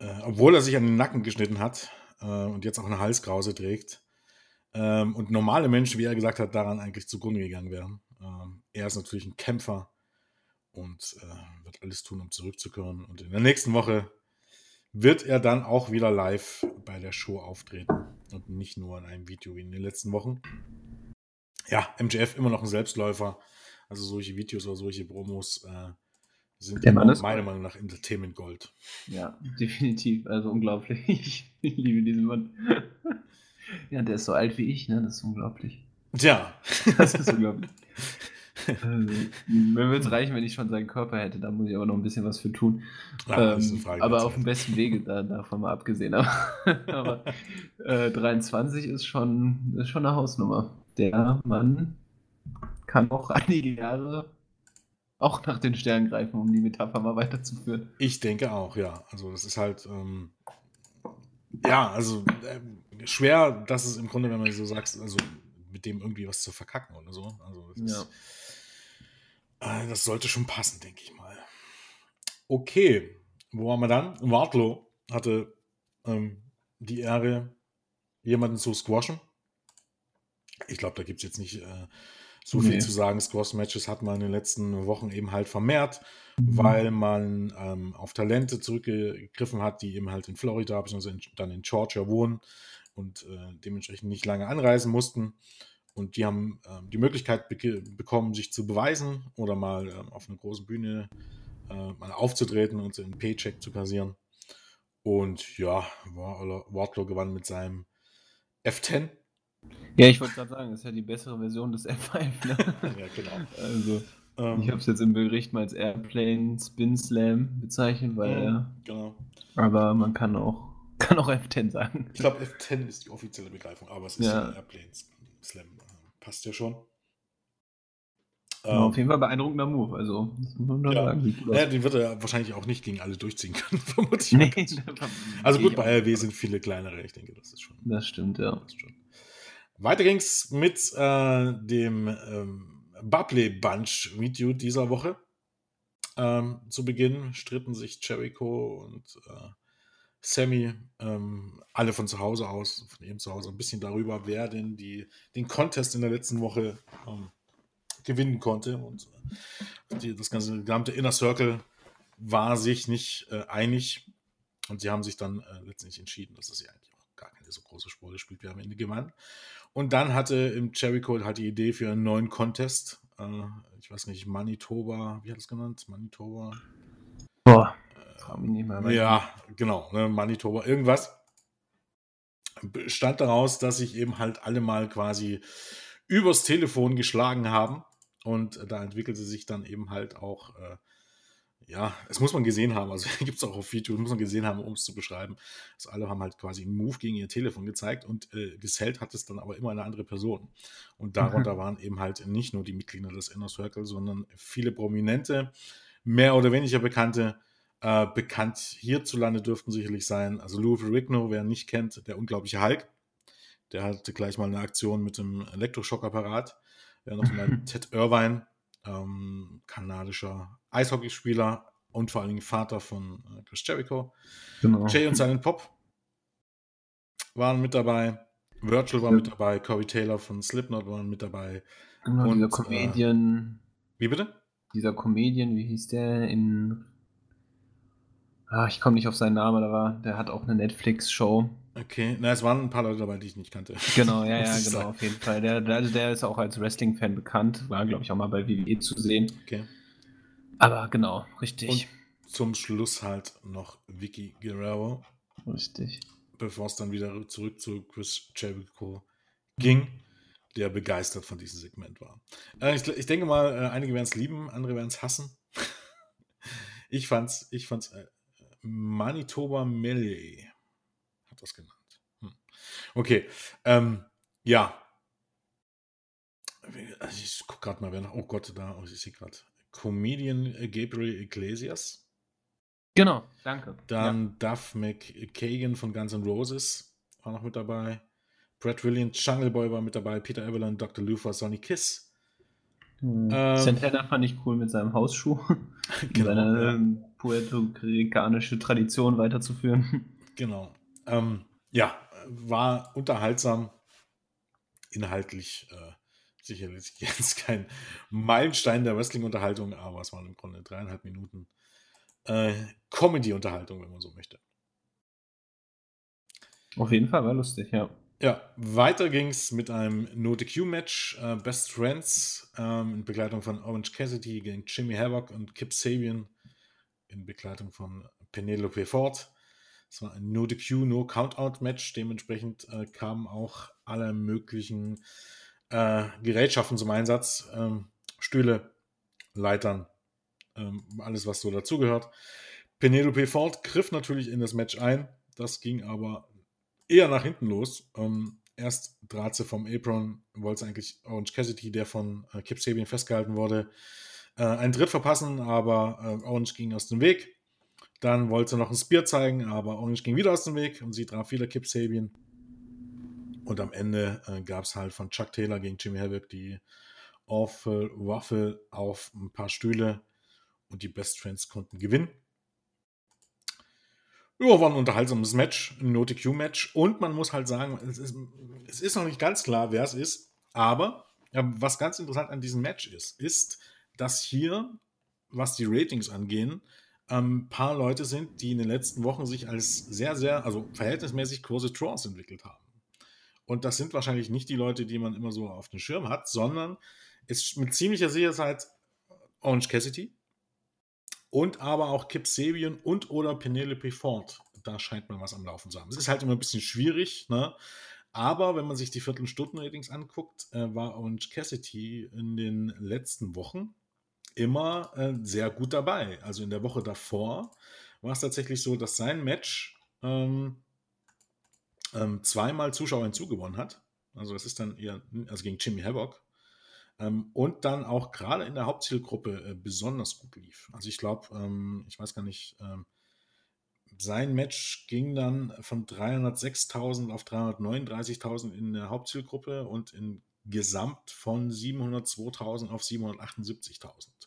äh, äh, obwohl er sich an den Nacken geschnitten hat äh, und jetzt auch eine Halskrause trägt. Ähm, und normale Menschen, wie er gesagt hat, daran eigentlich zugrunde gegangen wären. Ähm, er ist natürlich ein Kämpfer und äh, wird alles tun, um zurückzukehren. Und in der nächsten Woche wird er dann auch wieder live bei der Show auftreten und nicht nur in einem Video wie in den letzten Wochen ja, MJF immer noch ein Selbstläufer. Also solche Videos oder solche Promos äh, sind Der Mann ist meiner. Meinung nach Entertainment Gold. Ja, definitiv. Also unglaublich. Ich liebe diesen Mann. Ja, der ist so alt wie ich, ne? Das ist unglaublich. Tja, Das ist unglaublich. Mir würde es reichen, wenn ich schon seinen Körper hätte. Da muss ich aber noch ein bisschen was für tun. Ja, ist ähm, aber auf dem besten Wege, da, davon mal abgesehen. Aber, aber äh, 23 ist schon, ist schon eine Hausnummer. Der Mann kann auch einige Jahre auch nach den Sternen greifen, um die Metapher mal weiterzuführen. ich denke auch, ja. Also das ist halt, ähm, ja, also ähm, schwer, dass es im Grunde, wenn man so sagt, also mit dem irgendwie was zu verkacken oder so. Also das, ist, äh, das sollte schon passen, denke ich mal. Okay, wo waren wir dann? Wardlow hatte ähm, die Ehre, jemanden zu squashen. Ich glaube, da gibt es jetzt nicht äh, so viel Nee. zu sagen. Squash-Matches hat man in den letzten Wochen eben halt vermehrt, Mhm. weil man ähm, auf Talente zurückgegriffen hat, die eben halt in Florida bzw. in, dann in Georgia wohnen und äh, dementsprechend nicht lange anreisen mussten. Und die haben ähm, die Möglichkeit beke- bekommen, sich zu beweisen oder mal ähm, auf einer großen Bühne äh, mal aufzutreten und einen Paycheck zu kassieren. Und ja, War- Wardlow gewann mit seinem F10. Ja, ich wollte gerade sagen, das ist ja die bessere Version des F5. Ne? Ja, genau. Also, Ähm, ich habe es jetzt im Bericht mal als Airplane Spin Slam bezeichnet, weil ja, genau. aber man kann auch, kann auch F10 sagen. Ich glaube, F10 ist die offizielle Begreifung, aber es ist Ja. ja Airplane Slam. Passt ja schon. Ja, auf jeden Fall beeindruckender Move, also das muss man da Ja. sagen. Ja, den wird er wahrscheinlich auch nicht gegen alle durchziehen können, vermutlich. Nee, Also gut, bei. RW sind viele kleinere, ich denke, das ist schon. Das stimmt, ja. passt schon. Weiter ging's mit äh, dem ähm, Bubbly Bunch Video dieser Woche. Ähm, zu Beginn stritten sich Jericho und äh, Sammy ähm, alle von zu Hause aus, von ihrem Zuhause, ein bisschen darüber, wer denn die, den Contest in der letzten Woche ähm, gewinnen konnte. Und äh, die, das ganze gesamte Inner Circle war sich nicht äh, einig. Und sie haben sich dann äh, letztendlich entschieden, dass es ja eigentlich auch gar keine so große Rolle spielt, wer am Ende gewann. Und dann hatte im Jericho halt die Idee für einen neuen Contest. Äh, ich weiß nicht, Manitoba, wie hat es genannt? Manitoba? Boah, frag mich nicht mehr. aber- Ja, genau, ne, Manitoba, irgendwas. Bestand daraus, dass sich eben halt alle mal quasi übers Telefon geschlagen haben. Und da entwickelte sich dann eben halt auch, äh, ja, es muss man gesehen haben, also gibt es auch auf Video, muss man gesehen haben, um es zu beschreiben. Also alle haben halt quasi einen Move gegen ihr Telefon gezeigt und äh, gesellt hat es dann aber immer eine andere Person. Und darunter waren eben halt nicht nur die Mitglieder des Inner Circle, sondern viele Prominente, mehr oder weniger bekannte, äh, bekannt hierzulande dürften sicherlich sein. Also Lou Ferrigno, wer ihn nicht kennt, der unglaubliche Hulk. Der hatte gleich mal eine Aktion mit dem Elektroschockerapparat. Ja, noch mal Ted Irvine, ähm, kanadischer Eishockeyspieler und vor allen Dingen Vater von äh, Chris Jericho. Genau. Jay und seinen Pop waren mit dabei. Virtual war mit dabei. Corey Taylor von Slipknot waren mit dabei. Genau, und, dieser äh, Comedian, Wie bitte? dieser Comedian, wie hieß der in. Ah, ich komme nicht auf seinen Namen, aber der hat auch eine Netflix-Show. Okay, na, es waren ein paar Leute dabei, die ich nicht kannte. Genau, ja, ja, genau, sagen. auf jeden Fall. Der, der, also der ist auch als Wrestling-Fan bekannt, war, glaube ich, auch mal bei WWE zu sehen. Okay. Aber genau, richtig. Zum Schluss halt noch Vicky Guerrero, richtig. bevor es dann wieder zurück zu Chris Jericho ging, der begeistert von diesem Segment war. Äh, ich, ich denke mal, äh, einige werden es lieben, andere werden es hassen. ich fand's, ich fand's äh, Manitoba Melee hat das genannt. Hm. Okay, ähm, ja. Also Ich gucke gerade mal, wer noch. Oh Gott, da, oh, ich sehe gerade. Comedian Gabriel Iglesias. Genau, danke. Dann ja. Duff McKagan von Guns N' Roses war noch mit dabei. Brad Williams, Jungle Boy war mit dabei, Peter Evelyn, Dr. Luther, Sonny Kiss. Hm. Ähm, Santana fand ich cool mit seinem Hausschuh. genau, seine ja. Puerto-ricanische Tradition weiterzuführen. Genau. Ähm, ja, war unterhaltsam. Inhaltlich äh, sicherlich jetzt kein Meilenstein der Wrestling-Unterhaltung, aber es waren im Grunde dreieinhalb Minuten äh, Comedy-Unterhaltung, wenn man so möchte. Auf jeden Fall war lustig, ja. Ja, weiter ging es mit einem No-DQ-Match. Äh, Best Friends ähm, in Begleitung von Orange Cassidy gegen Jimmy Havoc und Kip Sabian in Begleitung von Penelope Ford. Es war ein No-DQ, No-Countout-Match. Dementsprechend äh, kamen auch alle möglichen äh, Gerätschaften zum Einsatz. Ähm, Stühle, Leitern, ähm, alles, was so dazugehört. Penelope Ford griff natürlich in das Match ein. Das ging aber eher nach hinten los. Ähm, erst trat sie vom Apron, wollte eigentlich Orange Cassidy, der von äh, Kip Sabian festgehalten wurde, äh, einen Tritt verpassen, aber äh, Orange ging aus dem Weg. Dann wollte sie noch ein Spear zeigen, aber Orange ging wieder aus dem Weg und sie traf wieder Kip Sabian. Und am Ende äh, gab es halt von Chuck Taylor gegen Jimmy Havoc die Awful Waffle auf ein paar Stühle und die Best Friends konnten gewinnen. Ja, war ein unterhaltsames Match, ein No-TQ-Match. Und man muss halt sagen, es ist, es ist noch nicht ganz klar, wer es ist. Aber ja, was ganz interessant an diesem Match ist, ist, dass hier, was die Ratings angehen, ein ähm, paar Leute sind, die in den letzten Wochen sich als sehr, sehr, also verhältnismäßig große Draws entwickelt haben. Und das sind wahrscheinlich nicht die Leute, die man immer so auf dem Schirm hat, sondern ist mit ziemlicher Sicherheit Orange Cassidy, und aber auch Kip Sabian und oder Penelope Ford. Da scheint man was am Laufen zu haben. Es ist halt immer ein bisschen schwierig, ne? Aber wenn man sich die Viertelstunden-Ratings anguckt, äh, war Orange Cassidy in den letzten Wochen immer äh, sehr gut dabei. Also in der Woche davor war es tatsächlich so, dass sein Match ähm, ähm, zweimal Zuschauer hinzugewonnen hat. Also das ist dann eher, also gegen Jimmy Havoc. Ähm, und dann auch gerade in der Hauptzielgruppe äh, besonders gut lief. Also ich glaube, ähm, ich weiß gar nicht, ähm, sein Match ging dann von 306.000 auf 339.000 in der Hauptzielgruppe und in Gesamt von 702.000 auf 778.000.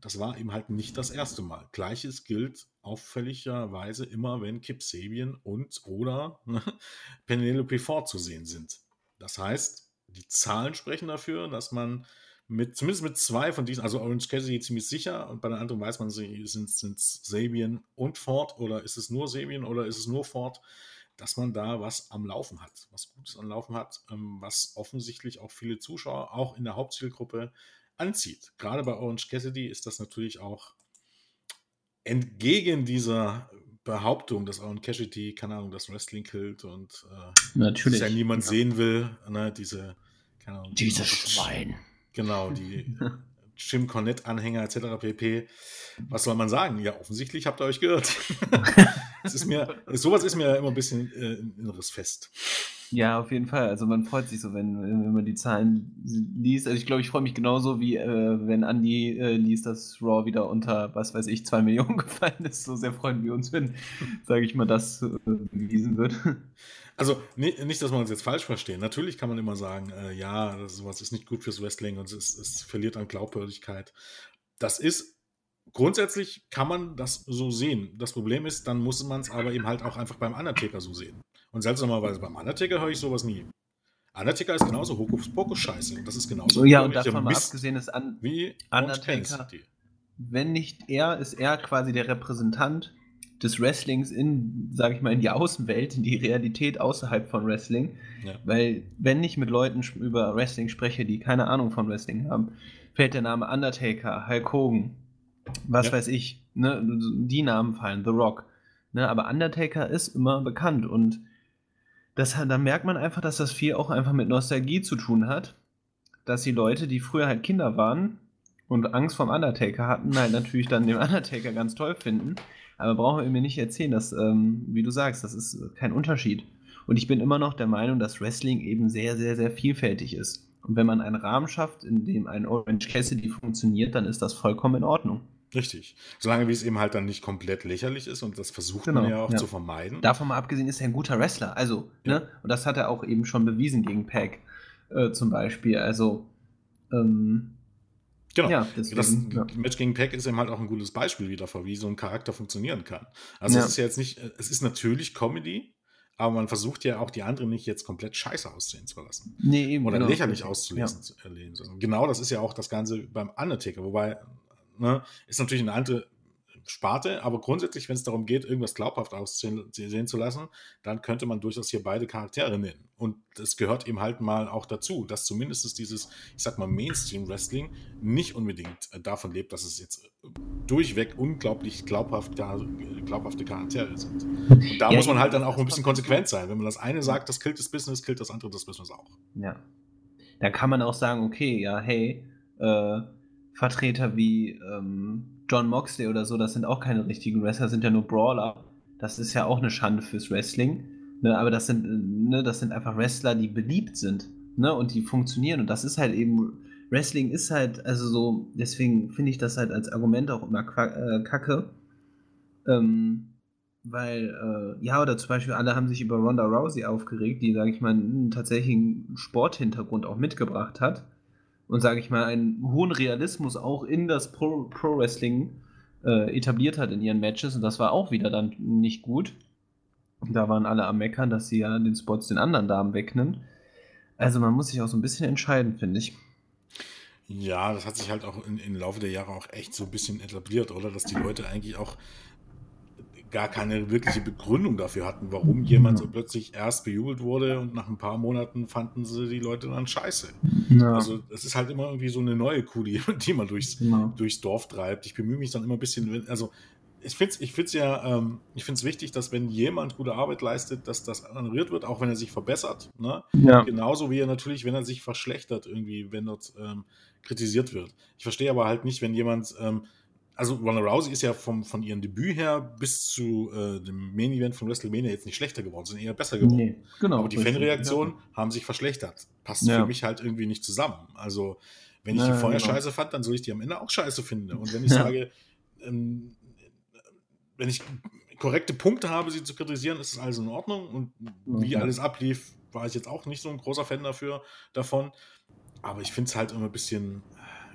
Das war eben halt nicht das erste Mal. Gleiches gilt auffälligerweise immer, wenn Kip Sabian und oder Penelope Ford zu sehen sind. Das heißt, die Zahlen sprechen dafür, dass man mit, zumindest mit zwei von diesen, also Orange Cassidy ziemlich sicher und bei den anderen weiß man, sind es Sabian und Ford oder ist es nur Sabian oder ist es nur Ford, dass man da was am Laufen hat, was Gutes am Laufen hat, ähm, was offensichtlich auch viele Zuschauer auch in der Hauptzielgruppe anzieht. Gerade bei Orange Cassidy ist das natürlich auch entgegen dieser Behauptung, dass Owen Cassidy, keine Ahnung, das Wrestling killt und äh, Natürlich. ja niemand ja. sehen will. Ne, diese, keine Ahnung, Dieses Schwein. Genau, die Jim Cornette-Anhänger etc. pp. Was soll man sagen? Ja, offensichtlich habt ihr euch gehört. es ist mir, sowas ist mir immer ein bisschen äh, ein inneres Fest. Ja, auf jeden Fall. Also man freut sich so, wenn, wenn man die Zahlen liest. Also ich glaube, ich freue mich genauso, wie äh, wenn Andy äh, liest, dass Raw wieder unter, was weiß ich, zwei Millionen gefallen ist. So sehr freuen wir uns, wenn, sage ich mal, das äh, bewiesen wird. Also nicht, dass wir uns jetzt falsch verstehen. Natürlich kann man immer sagen, äh, ja, sowas ist nicht gut fürs Wrestling und es, es verliert an Glaubwürdigkeit. Das ist grundsätzlich kann man das so sehen. Das Problem ist, dann muss man es aber eben halt auch einfach beim Undertaker so sehen. Und seltsamerweise beim Undertaker höre ich sowas nie. Undertaker ist genauso Hokuspokus-Scheiße. Und das ist genauso. Ja, und davon mal abgesehen ist an wie Undertaker, wenn nicht er, ist er quasi der Repräsentant des Wrestlings in, sage ich mal, in die Außenwelt, in die Realität außerhalb von Wrestling. Ja. Weil, wenn ich mit Leuten über Wrestling spreche, die keine Ahnung von Wrestling haben, fällt der Name Undertaker, Hulk Hogan, was ja. weiß ich, ne, die Namen fallen, The Rock. Ne, aber Undertaker ist immer bekannt und das, da merkt man einfach, dass das viel auch einfach mit Nostalgie zu tun hat. Dass die Leute, die früher halt Kinder waren und Angst vorm Undertaker hatten, halt natürlich dann den Undertaker ganz toll finden. Aber brauchen wir mir nicht erzählen, dass, ähm, wie du sagst, das ist kein Unterschied. Und ich bin immer noch der Meinung, dass Wrestling eben sehr, sehr, sehr vielfältig ist. Und wenn man einen Rahmen schafft, in dem ein Orange Cassidy funktioniert, dann ist das vollkommen in Ordnung. Richtig. Solange wie es eben halt dann nicht komplett lächerlich ist und das versucht genau, man ja auch ja. zu vermeiden. Davon mal abgesehen ist er ein guter Wrestler. Also, ja. ne? Und das hat er auch eben schon bewiesen gegen Pack äh, zum Beispiel. Also, ähm, Genau. Ja, deswegen, das ja. Match gegen Pack ist eben halt auch ein gutes Beispiel wieder vor, wie so ein Charakter funktionieren kann. Also ja. es ist ja jetzt nicht, es ist natürlich Comedy, aber man versucht ja auch die anderen nicht jetzt komplett scheiße aussehen zu lassen. Nee, eben. Oder genau. lächerlich auszulesen. Ja. Genau das ist ja auch das Ganze beim Undertaker, wobei ne, ist natürlich eine andere Sparte, aber grundsätzlich, wenn es darum geht, irgendwas glaubhaft aussehen zu lassen, dann könnte man durchaus hier beide Charaktere nennen. Und es gehört eben halt mal auch dazu, dass zumindest dieses, ich sag mal, Mainstream-Wrestling nicht unbedingt äh, davon lebt, dass es jetzt durchweg unglaublich glaubhaft, glaubhafte Charaktere sind. Und da ja, muss man halt dann auch ein bisschen konsequent sein. Wenn man das eine sagt, das killt das Business, killt das andere das Business auch. Ja. Da kann man auch sagen, okay, ja, hey, äh, Vertreter wie ähm, John Moxley oder so, das sind auch keine richtigen Wrestler, sind ja nur Brawler. Das ist ja auch eine Schande fürs Wrestling. Ne? Aber das sind, ne, das sind einfach Wrestler, die beliebt sind ne? und die funktionieren. Und das ist halt eben, Wrestling ist halt, also so, deswegen finde ich das halt als Argument auch immer äh, kacke. Ähm, weil, äh, ja, oder zum Beispiel alle haben sich über Ronda Rousey aufgeregt, die, sage ich mal, einen tatsächlichen Sporthintergrund auch mitgebracht hat und sage ich mal, einen hohen Realismus auch in das Pro, Pro Wrestling äh, etabliert hat in ihren Matches und das war auch wieder dann nicht gut. Da waren alle am Meckern, dass sie ja den Spots den anderen Damen wegnimmt. Also man muss sich auch so ein bisschen entscheiden, finde ich. Ja, das hat sich halt auch im Laufe der Jahre auch echt so ein bisschen etabliert, oder? Dass die Leute eigentlich auch gar keine wirkliche Begründung dafür hatten, warum jemand so plötzlich erst bejubelt wurde und nach ein paar Monaten fanden sie die Leute dann scheiße. Ja. Also es ist halt immer irgendwie so eine neue Kuh, die, die man durchs, ja. durchs Dorf treibt. Ich bemühe mich dann immer ein bisschen, also ich finde es ich find's ja, ähm, ich finde es wichtig, dass wenn jemand gute Arbeit leistet, dass das honoriert wird, auch wenn er sich verbessert. Ne? Ja. Genauso wie er natürlich, wenn er sich verschlechtert, irgendwie, wenn dort ähm, kritisiert wird. Ich verstehe aber halt nicht, wenn jemand ähm, also Ronda Rousey ist ja vom, von ihrem Debüt her bis zu äh, dem Main Event von WrestleMania jetzt nicht schlechter geworden, sondern eher besser geworden. Nee, genau, Aber die Fanreaktionen ja. haben sich verschlechtert. Passt ja. für mich halt irgendwie nicht zusammen. Also, wenn ich ja, die vorher genau. scheiße fand, dann soll ich die am Ende auch scheiße finden. Und wenn ich sage, ähm, wenn ich korrekte Punkte habe, sie zu kritisieren, ist es alles in Ordnung. Und wie alles ablief, war ich jetzt auch nicht so ein großer Fan dafür davon. Aber ich finde es halt immer ein bisschen,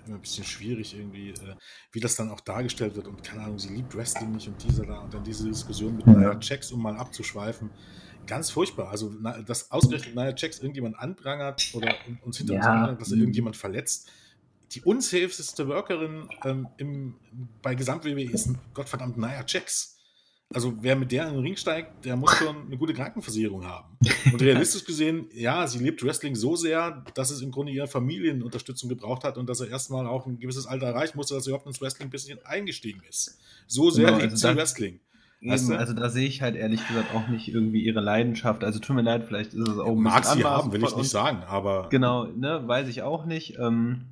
immer ein bisschen schwierig irgendwie, äh, wie das dann auch dargestellt wird. Und keine Ahnung, sie liebt Wrestling nicht und dieser da und dann diese Diskussion mit Nia Checks, um mal abzuschweifen. Ganz furchtbar. Also, dass ausgerechnet Nia Checks irgendjemand anprangert oder uns hinter ja. uns anprangert, dass er irgendjemand verletzt. Die unsafeste Workerin ähm, im, bei Gesamt-WWE ist Gottverdammt Nia Checks. Also wer mit der in den Ring steigt, der muss schon eine gute Krankenversicherung haben. Und realistisch gesehen, ja, sie lebt Wrestling so sehr, dass es im Grunde ihre Familienunterstützung gebraucht hat und dass er erstmal auch ein gewisses Alter erreichen musste, dass er überhaupt ins Wrestling ein bisschen eingestiegen ist. So sehr genau, liebt also sie Wrestling. Eben, also da sehe ich halt ehrlich gesagt auch nicht irgendwie ihre Leidenschaft. Also tut mir leid, vielleicht ist es auch ein Mag sie haben, will ich nicht sagen, aber. Genau, ne, weiß ich auch nicht. Ähm,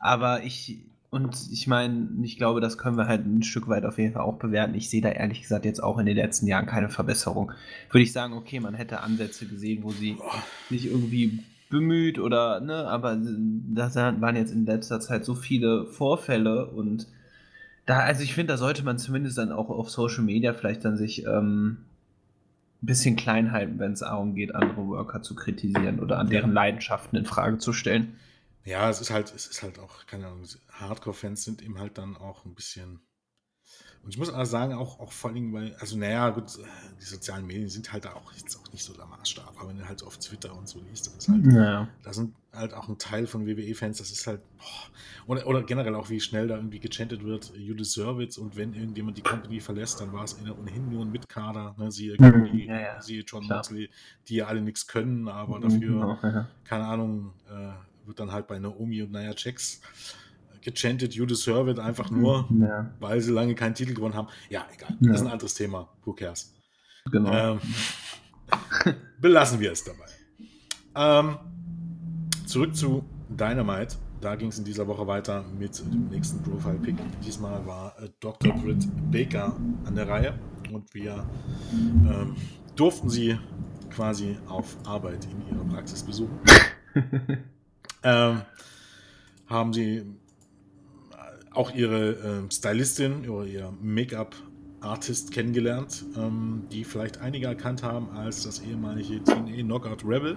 aber ich, und ich meine, ich glaube, das können wir halt ein Stück weit auf jeden Fall auch bewerten. Ich sehe da ehrlich gesagt jetzt auch in den letzten Jahren keine Verbesserung. Würde ich sagen, okay, man hätte Ansätze gesehen, wo sie sich irgendwie bemüht oder, ne, aber da waren jetzt in letzter Zeit so viele Vorfälle und da, also ich finde, da sollte man zumindest dann auch auf Social Media vielleicht dann sich ähm, ein bisschen klein halten, wenn es darum geht, andere Worker zu kritisieren oder an deren Leidenschaften in Frage zu stellen. Ja, es ist halt, es ist halt auch, keine Ahnung, Hardcore-Fans sind eben halt dann auch ein bisschen. Und ich muss aber sagen, auch, auch vor allem, weil, also naja, gut, die sozialen Medien sind halt auch jetzt auch nicht so der Maßstab, aber wenn du halt auf Twitter und so liest, das ist halt, naja. da sind halt auch ein Teil von WWE-Fans, das ist halt, boah, oder, oder generell auch, wie schnell da irgendwie gechantet wird, you deserve it, und wenn irgendjemand die Company verlässt, dann war es ohnehin nur ein Mitkader, ne, siehe, irgendwie, ja, ja. siehe John Moxley, die ja alle nichts können, aber mhm, dafür, genau, ja. keine Ahnung, äh, wird dann halt bei Naomi und Naya Jax gechantet, you deserve it, einfach nur, ja. weil sie lange keinen Titel gewonnen haben. Ja, egal. Ja. Das ist ein anderes Thema. Who cares? Genau. Ähm, belassen wir es dabei. Ähm, zurück zu Dynamite. Da ging es in dieser Woche weiter mit dem nächsten Profile-Pick. Diesmal war äh, Dr. Britt Baker an der Reihe und wir ähm, durften sie quasi auf Arbeit in ihrer Praxis besuchen. ähm, haben sie auch ihre äh, Stylistin oder ihr Make-up-Artist kennengelernt, ähm, die vielleicht einige erkannt haben als das ehemalige TNA Knockout Rebel.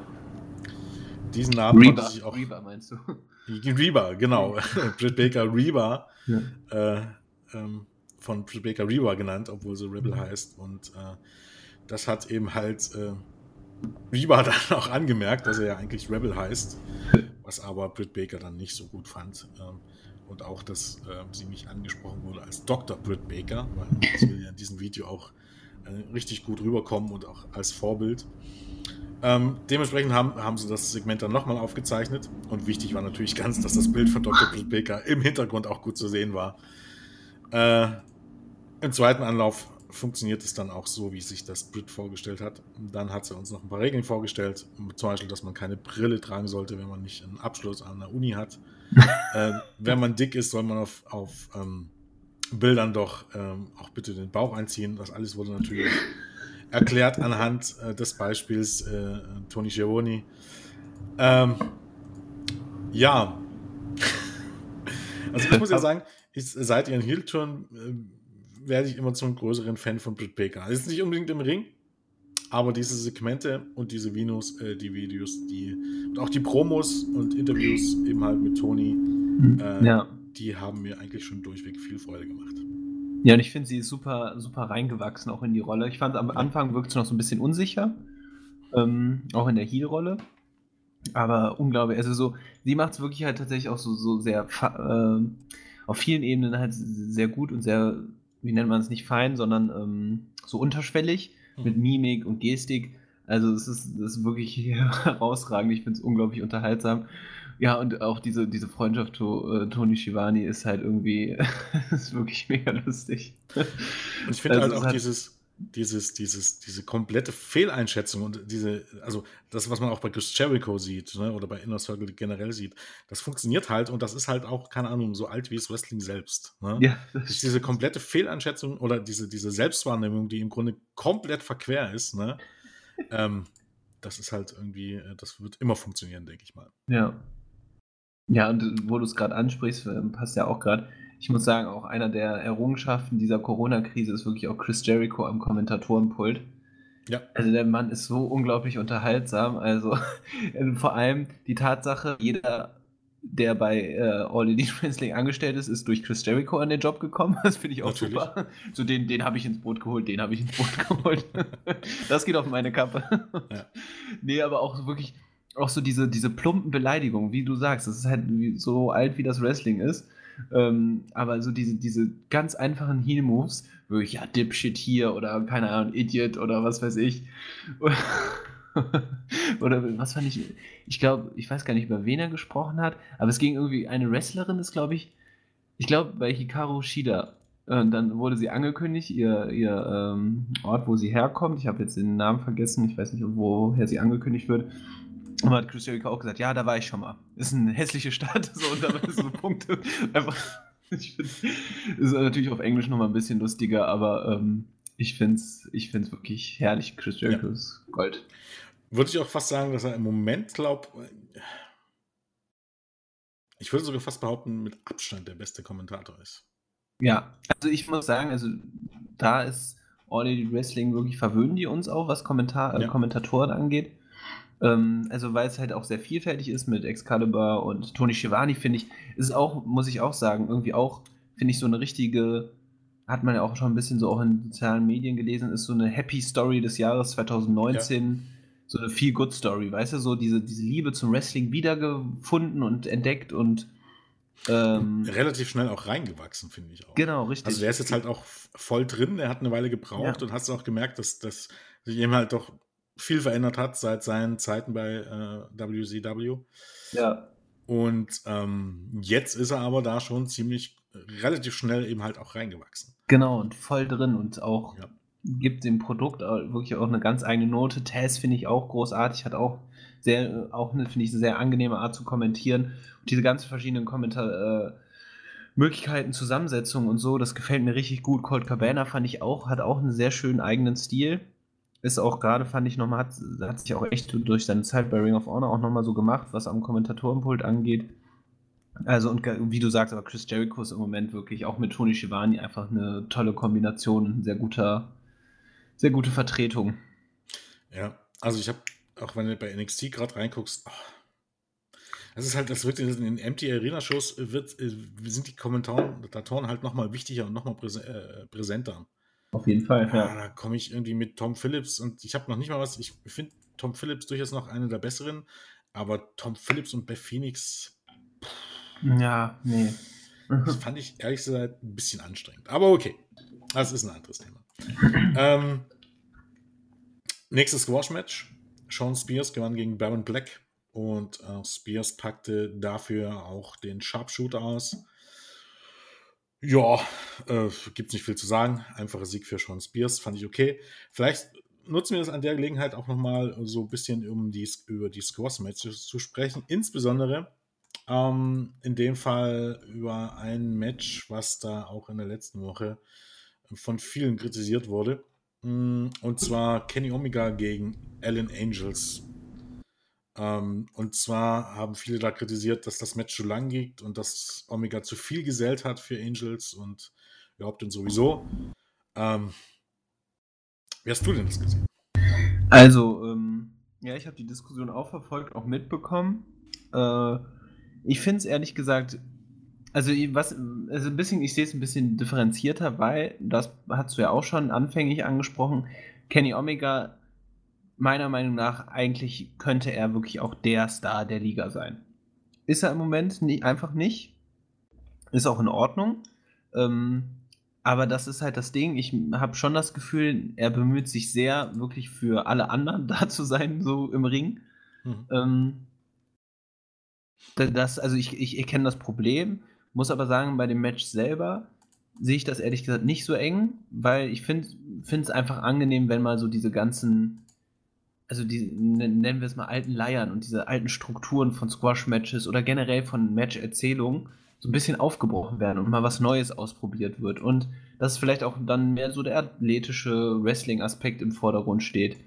Diesen Namen Reba, konnte sich auch. Reba meinst du? Reba, genau. Britt Baker Reba. Ja. Äh, ähm, von Britt Baker Reba genannt, obwohl sie Rebel heißt. Und äh, das hat eben halt Reba dann auch angemerkt, dass er ja eigentlich Rebel heißt, was aber Britt Baker dann nicht so gut fand. Ähm, und auch, dass äh, sie mich angesprochen wurde als Dr. Britt Baker, weil das will ja in diesem Video auch äh, richtig gut rüberkommen und auch als Vorbild. Ähm, dementsprechend haben, haben sie das Segment dann nochmal aufgezeichnet. Und wichtig war natürlich ganz, dass das Bild von Dr. Britt Baker im Hintergrund auch gut zu sehen war. Äh, Im zweiten Anlauf funktioniert es dann auch so, wie sich das Brit vorgestellt hat. Dann hat sie uns noch ein paar Regeln vorgestellt. Zum Beispiel, dass man keine Brille tragen sollte, wenn man nicht einen Abschluss an der Uni hat. äh, wenn man dick ist, soll man auf, auf ähm, Bildern doch ähm, auch bitte den Bauch einziehen. Das alles wurde natürlich erklärt anhand äh, des Beispiels äh, Tony Schiavone. Ähm, ja. also ich muss ja sagen, ich, seit ihren Heel-Turn äh, werde ich immer zum größeren Fan von Britt Baker. Ist nicht unbedingt im Ring, aber diese Segmente und diese Videos, äh, die Videos, die und auch die Promos und Interviews eben halt mit Tony, äh, ja. die haben mir eigentlich schon durchweg viel Freude gemacht. Ja, und ich finde, sie ist super, super reingewachsen auch in die Rolle. Ich fand am Anfang wirkt sie noch so ein bisschen unsicher, ähm, auch in der Heel-Rolle. Aber unglaublich, also so, sie macht es wirklich halt tatsächlich auch so, so sehr äh, auf vielen Ebenen halt sehr gut und sehr, wie nennt man es nicht fein, sondern ähm, so unterschwellig Mhm. mit Mimik und Gestik. Also es ist, ist wirklich herausragend. Ich finde es unglaublich unterhaltsam. Ja, und auch diese, diese Freundschaft to, äh, Tony Schivani ist halt irgendwie ist wirklich mega lustig. Und ich finde Also halt auch dieses, dieses, dieses, diese komplette Fehleinschätzung und diese, also das, was man auch bei Chris Jericho sieht, ne, oder bei Inner Circle generell sieht, das funktioniert halt und das ist halt auch, keine Ahnung, so alt wie das Wrestling selbst. Ne? Ja, Das ist diese komplette Fehleinschätzung oder diese, diese Selbstwahrnehmung, die im Grunde komplett verquer ist, ne? ähm, das ist halt irgendwie, äh, das wird immer funktionieren, denke ich mal. Ja. Ja, und wo du es gerade ansprichst, äh, passt ja auch gerade. Ich muss sagen, auch einer der Errungenschaften dieser Corona-Krise ist wirklich auch Chris Jericho am Kommentatorenpult. Ja. Also der Mann ist so unglaublich unterhaltsam. Also äh, vor allem die Tatsache, jeder, der bei äh, All Elite Wrestling angestellt ist, ist durch Chris Jericho an den Job gekommen. Das finde ich auch Natürlich. super. So den, den habe ich ins Boot geholt, den habe ich ins Boot geholt. das geht auf meine Kappe. Ja. Nee, aber auch wirklich auch so diese, diese plumpen Beleidigungen, wie du sagst, das ist halt so alt wie das Wrestling ist. Ähm, aber so diese, diese ganz einfachen Heel-Moves, wirklich, ja, Dipshit hier oder keine Ahnung, Idiot oder was weiß ich. oder was fand ich, ich glaube, ich weiß gar nicht, über wen er gesprochen hat, aber es ging irgendwie, eine Wrestlerin ist, glaube ich, ich glaube, bei Hikaru Shida. Und dann wurde sie angekündigt, ihr, ihr ähm, Ort, wo sie herkommt. Ich habe jetzt den Namen vergessen, ich weiß nicht, woher sie angekündigt wird. Und hat Chris Jericho auch gesagt, ja, da war ich schon mal. Ist eine hässliche Stadt, so und da waren so Punkte. Einfach, ich find, ist natürlich auf Englisch nochmal ein bisschen lustiger, aber ähm, ich finde es ich find's wirklich herrlich. Chris Jericho ist Gold. Würde ich auch fast sagen, dass er im Moment, glaube ich, würde sogar fast behaupten, mit Abstand der beste Kommentator ist. Ja, also ich muss sagen, also da ist All Elite Wrestling wirklich verwöhnen die uns auch, was Kommentar äh, Ja. Kommentatoren angeht. Ähm, also weil es halt auch sehr vielfältig ist mit Excalibur und Tony Schiavone, finde ich, ist auch, muss ich auch sagen, irgendwie auch, finde ich, so eine richtige, hat man ja auch schon ein bisschen so auch in sozialen Medien gelesen, ist so eine Happy Story des Jahres 2019. So eine Feel-Good-Story, weißt du, so diese, diese Liebe zum Wrestling wiedergefunden und entdeckt und ähm, Relativ schnell auch reingewachsen, finde ich auch. genau, richtig. Also der ist jetzt halt auch voll drin, der hat eine Weile gebraucht Ja. und hast auch gemerkt, dass, dass sich eben halt doch viel verändert hat seit seinen Zeiten bei äh, WCW. ja. Und ähm, jetzt ist er aber da schon ziemlich relativ schnell eben halt auch reingewachsen. Genau, und voll drin und auch Ja. gibt dem Produkt wirklich auch eine ganz eigene Note. Taz finde ich auch großartig, hat auch sehr, auch eine, finde ich, eine sehr angenehme Art zu kommentieren. Und diese ganzen verschiedenen Kommentar, äh, Möglichkeiten, Zusammensetzungen und so, das gefällt mir richtig gut. Colt Cabana fand ich auch, hat auch einen sehr schönen eigenen Stil. Ist auch gerade, fand ich nochmal, hat, hat sich auch echt durch seine Zeit bei Ring of Honor auch nochmal so gemacht, was am Kommentatorenpult angeht. Also, und wie du sagst, aber Chris Jericho ist im Moment wirklich auch mit Tony Schiavone einfach eine tolle Kombination und ein sehr guter, sehr gute Vertretung. Ja, also ich habe, auch wenn du bei NXT gerade reinguckst, oh, das ist halt, das wird in den Empty Arena Shows wird, äh, sind die Kommentatoren halt nochmal wichtiger und nochmal äh, präsenter. Auf jeden Fall, ja. ja da komme ich irgendwie mit Tom Phillips und ich habe noch nicht mal was. Ich finde Tom Phillips durchaus noch eine der besseren, aber Tom Phillips und Beth Phoenix. Ja, nee. Das fand ich ehrlich gesagt ein bisschen anstrengend. Aber okay, das ist ein anderes Thema. ähm, nächstes Squash-Match. Sean Spears gewann gegen Baron Black und äh, Spears packte dafür auch den Sharpshooter aus. Ja, äh, gibt es nicht viel zu sagen. Einfacher Sieg für Sean Spears, fand ich okay. Vielleicht nutzen wir das an der Gelegenheit auch nochmal so ein bisschen, um die, über die Squash-Matches zu sprechen. Insbesondere ähm, in dem Fall über ein Match, was da auch in der letzten Woche von vielen kritisiert wurde. Mm, und zwar Kenny Omega gegen Alan Angels. Ähm, und zwar haben viele da kritisiert, dass das Match zu lang geht und dass Omega zu viel gesellt hat für Angels und überhaupt und sowieso. Ähm, wie hast du denn das gesehen? Also, ähm, ja, ich habe die Diskussion auch verfolgt, auch mitbekommen. Äh, ich finde es ehrlich gesagt, also was, also ein bisschen, ich sehe es ein bisschen differenzierter, weil, das hast du ja auch schon anfänglich angesprochen, Kenny Omega meiner Meinung nach, eigentlich könnte er wirklich auch der Star der Liga sein. Ist er im Moment nie, einfach nicht. Ist auch in Ordnung. Ähm, aber das ist halt das Ding. Ich habe schon das Gefühl, er bemüht sich sehr, wirklich für alle anderen da zu sein, so im Ring. Mhm. Ähm, das, also ich, ich erkenne das Problem, muss aber sagen, bei dem Match selber sehe ich das ehrlich gesagt nicht so eng, weil ich finde es einfach angenehm, wenn mal so diese ganzen also die nennen wir es mal alten Leiern und diese alten Strukturen von Squash-Matches oder generell von Match-Erzählungen so ein bisschen aufgebrochen werden und mal was Neues ausprobiert wird. Und dass vielleicht auch dann mehr so der athletische Wrestling-Aspekt im Vordergrund steht.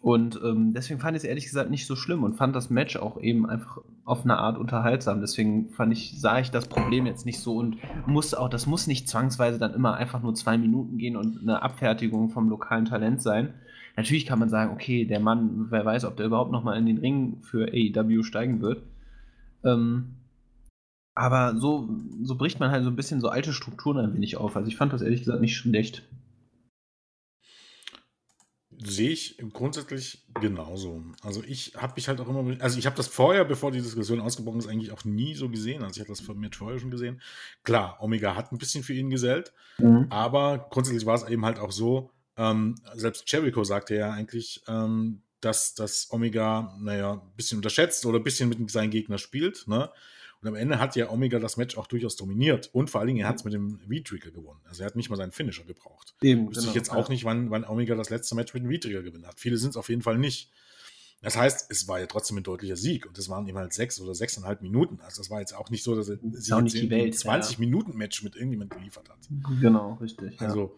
Und ähm, deswegen fand ich es ehrlich gesagt nicht so schlimm und fand das Match auch eben einfach auf eine Art unterhaltsam. Deswegen fand ich, sah ich das Problem jetzt nicht so und muss auch, das muss nicht zwangsweise dann immer einfach nur zwei Minuten gehen und eine Abfertigung vom lokalen Talent sein, Natürlich kann man sagen, okay, der Mann, wer weiß, ob der überhaupt nochmal in den Ring für AEW steigen wird. Ähm, aber so, so bricht man halt so ein bisschen so alte Strukturen ein wenig auf. Also ich fand das ehrlich gesagt nicht schlecht. Sehe ich grundsätzlich genauso. Also ich habe mich halt auch immer, also ich habe das vorher, bevor die Diskussion ausgebrochen ist, eigentlich auch nie so gesehen. Also ich hatte das von mir vorher schon gesehen. Klar, Omega hat ein bisschen für ihn gesellt, mhm. aber grundsätzlich war es eben halt auch so, ähm, selbst Jericho sagte ja eigentlich, ähm, dass das Omega, naja, ein bisschen unterschätzt oder ein bisschen mit seinem Gegner spielt. Ne? Und am Ende hat ja Omega das Match auch durchaus dominiert. Und vor allen Dingen, er hat es mit dem V-Trigger gewonnen. Also er hat nicht mal seinen Finisher gebraucht. Eben, Wüsste genau, ich jetzt auch nicht, wann, wann Omega das letzte Match mit dem V-Trigger gewinnen hat. Viele sind es auf jeden Fall nicht. Das heißt, es war ja trotzdem ein deutlicher Sieg und es waren eben halt sechs oder sechseinhalb Minuten. Also das war jetzt auch nicht so, dass er sich ein 20 Minuten Match mit irgendjemandem geliefert hat. Genau, richtig. Also ja.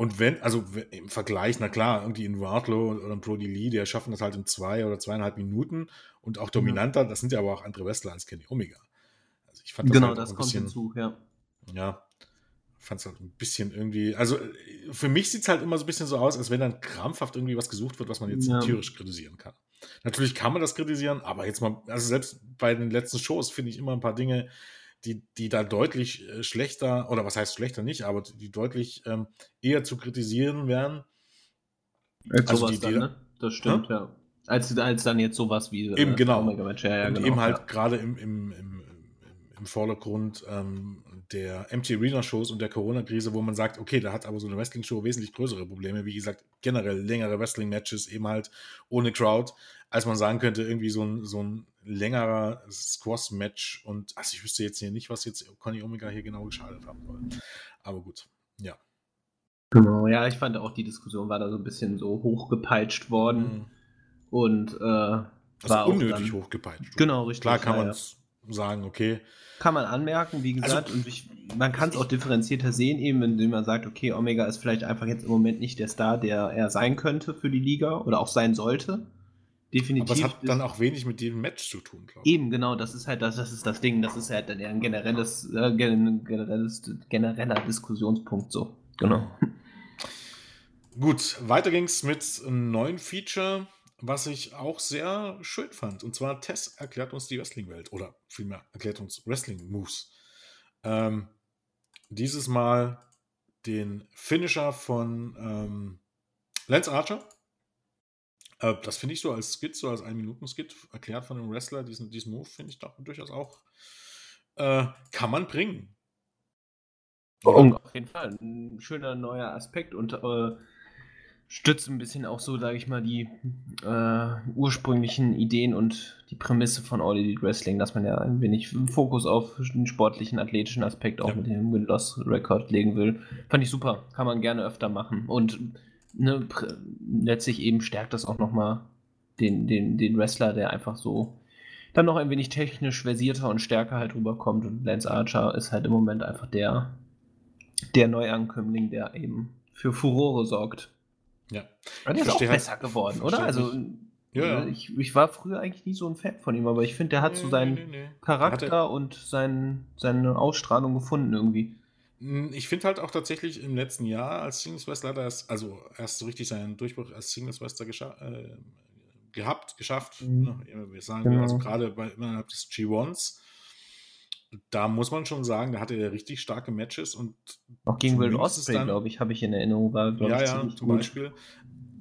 Und wenn, also im Vergleich, na klar, irgendwie in Wardlow oder in Brody Lee, die schaffen das halt in zwei oder zweieinhalb Minuten und auch dominanter, das sind ja aber auch andere Wrestler als Kenny Omega. Also ich fand das genau, halt das kommt bisschen, hinzu, ja. Ja, fand es halt ein bisschen irgendwie, also für mich sieht es halt immer so ein bisschen so aus, als wenn dann krampfhaft irgendwie was gesucht wird, was man jetzt ja. tierisch kritisieren kann. Natürlich kann man das kritisieren, aber jetzt mal, also selbst bei den letzten Shows finde ich immer ein paar Dinge, die, die da deutlich äh, schlechter, oder was heißt schlechter nicht, aber die deutlich ähm, eher zu kritisieren wären. Als also die, dann, ne? Das stimmt, ja. ja. Als, als dann jetzt sowas wie eben, äh, genau. Ja, ja, Und genau, eben halt gerade im, im, im, im Vordergrund ähm, der MT Arena Shows und der Corona-Krise, wo man sagt, okay, da hat aber so eine Wrestling-Show wesentlich größere Probleme. Wie gesagt, generell längere Wrestling-Matches eben halt ohne Crowd, als man sagen könnte, irgendwie so ein, so ein längerer Squash-Match. Und also ich wüsste jetzt hier nicht, was jetzt Conny Omega hier genau geschadet haben soll. Aber gut, ja. Genau, ja, ich fand auch die Diskussion war da so ein bisschen so hochgepeitscht worden. Mhm. Und äh, also war unnötig dann, hochgepeitscht. Genau, richtig. Klar kann ja, man es sagen, okay. Kann man anmerken, wie gesagt, also, und ich, man kann es auch differenzierter sehen, eben indem man sagt, okay, Omega ist vielleicht einfach jetzt im Moment nicht der Star, der er sein könnte für die Liga oder auch sein sollte. Definitiv. Aber es hat dann auch wenig mit dem Match zu tun, glaube ich. Eben, genau, das ist halt das, das ist das Ding. Das ist halt dann eher ein generelles, äh, generelles, genereller Diskussionspunkt so. Genau. Gut, weiter ging es mit einem neuen Feature, was ich auch sehr schön fand. Und zwar Tess erklärt uns die Wrestling-Welt oder vielmehr erklärt uns Wrestling-Moves. Ähm, dieses Mal den Finisher von ähm, Lance Archer äh, das finde ich so als Skit, so als Ein-Minuten-Skit, erklärt von einem Wrestler, diesen, diesen Move, finde ich doch durchaus auch, äh, kann man bringen. Oh, auf jeden Fall. Ein schöner neuer Aspekt und äh, stützt ein bisschen auch so, sage ich mal, die äh, ursprünglichen Ideen und die Prämisse von All Elite Wrestling, dass man ja ein wenig Fokus auf den sportlichen, athletischen Aspekt auch ja. mit dem Win-Loss-Record legen will. Fand ich super. Kann man gerne öfter machen. Und ne, letztlich eben stärkt das auch nochmal den, den, den Wrestler, der einfach so dann noch ein wenig technisch versierter und stärker halt rüberkommt. Und Lance Archer ist halt im Moment einfach der, der Neuankömmling, der eben für Furore sorgt. Ja. Und der ist auch halt besser geworden, oder? Also, ja, ja. Ich, ich war früher eigentlich nie so ein Fan von ihm, aber ich finde, der hat nee, so seinen nee, nee, Charakter und sein, seine Ausstrahlung gefunden irgendwie. Hm, ich finde halt auch tatsächlich im letzten Jahr als Singles Wrestler, das, also erst so richtig seinen Durchbruch als Singles Wrestler gescha äh, gehabt, geschafft. Mhm. Ne? Wir sagen, genau. also gerade bei innerhalb des G1s, da muss man schon sagen, da hatte er richtig starke Matches und auch gegen Will Ospreay, glaube ich, habe ich in Erinnerung, war ja, ja, zum gut. Beispiel.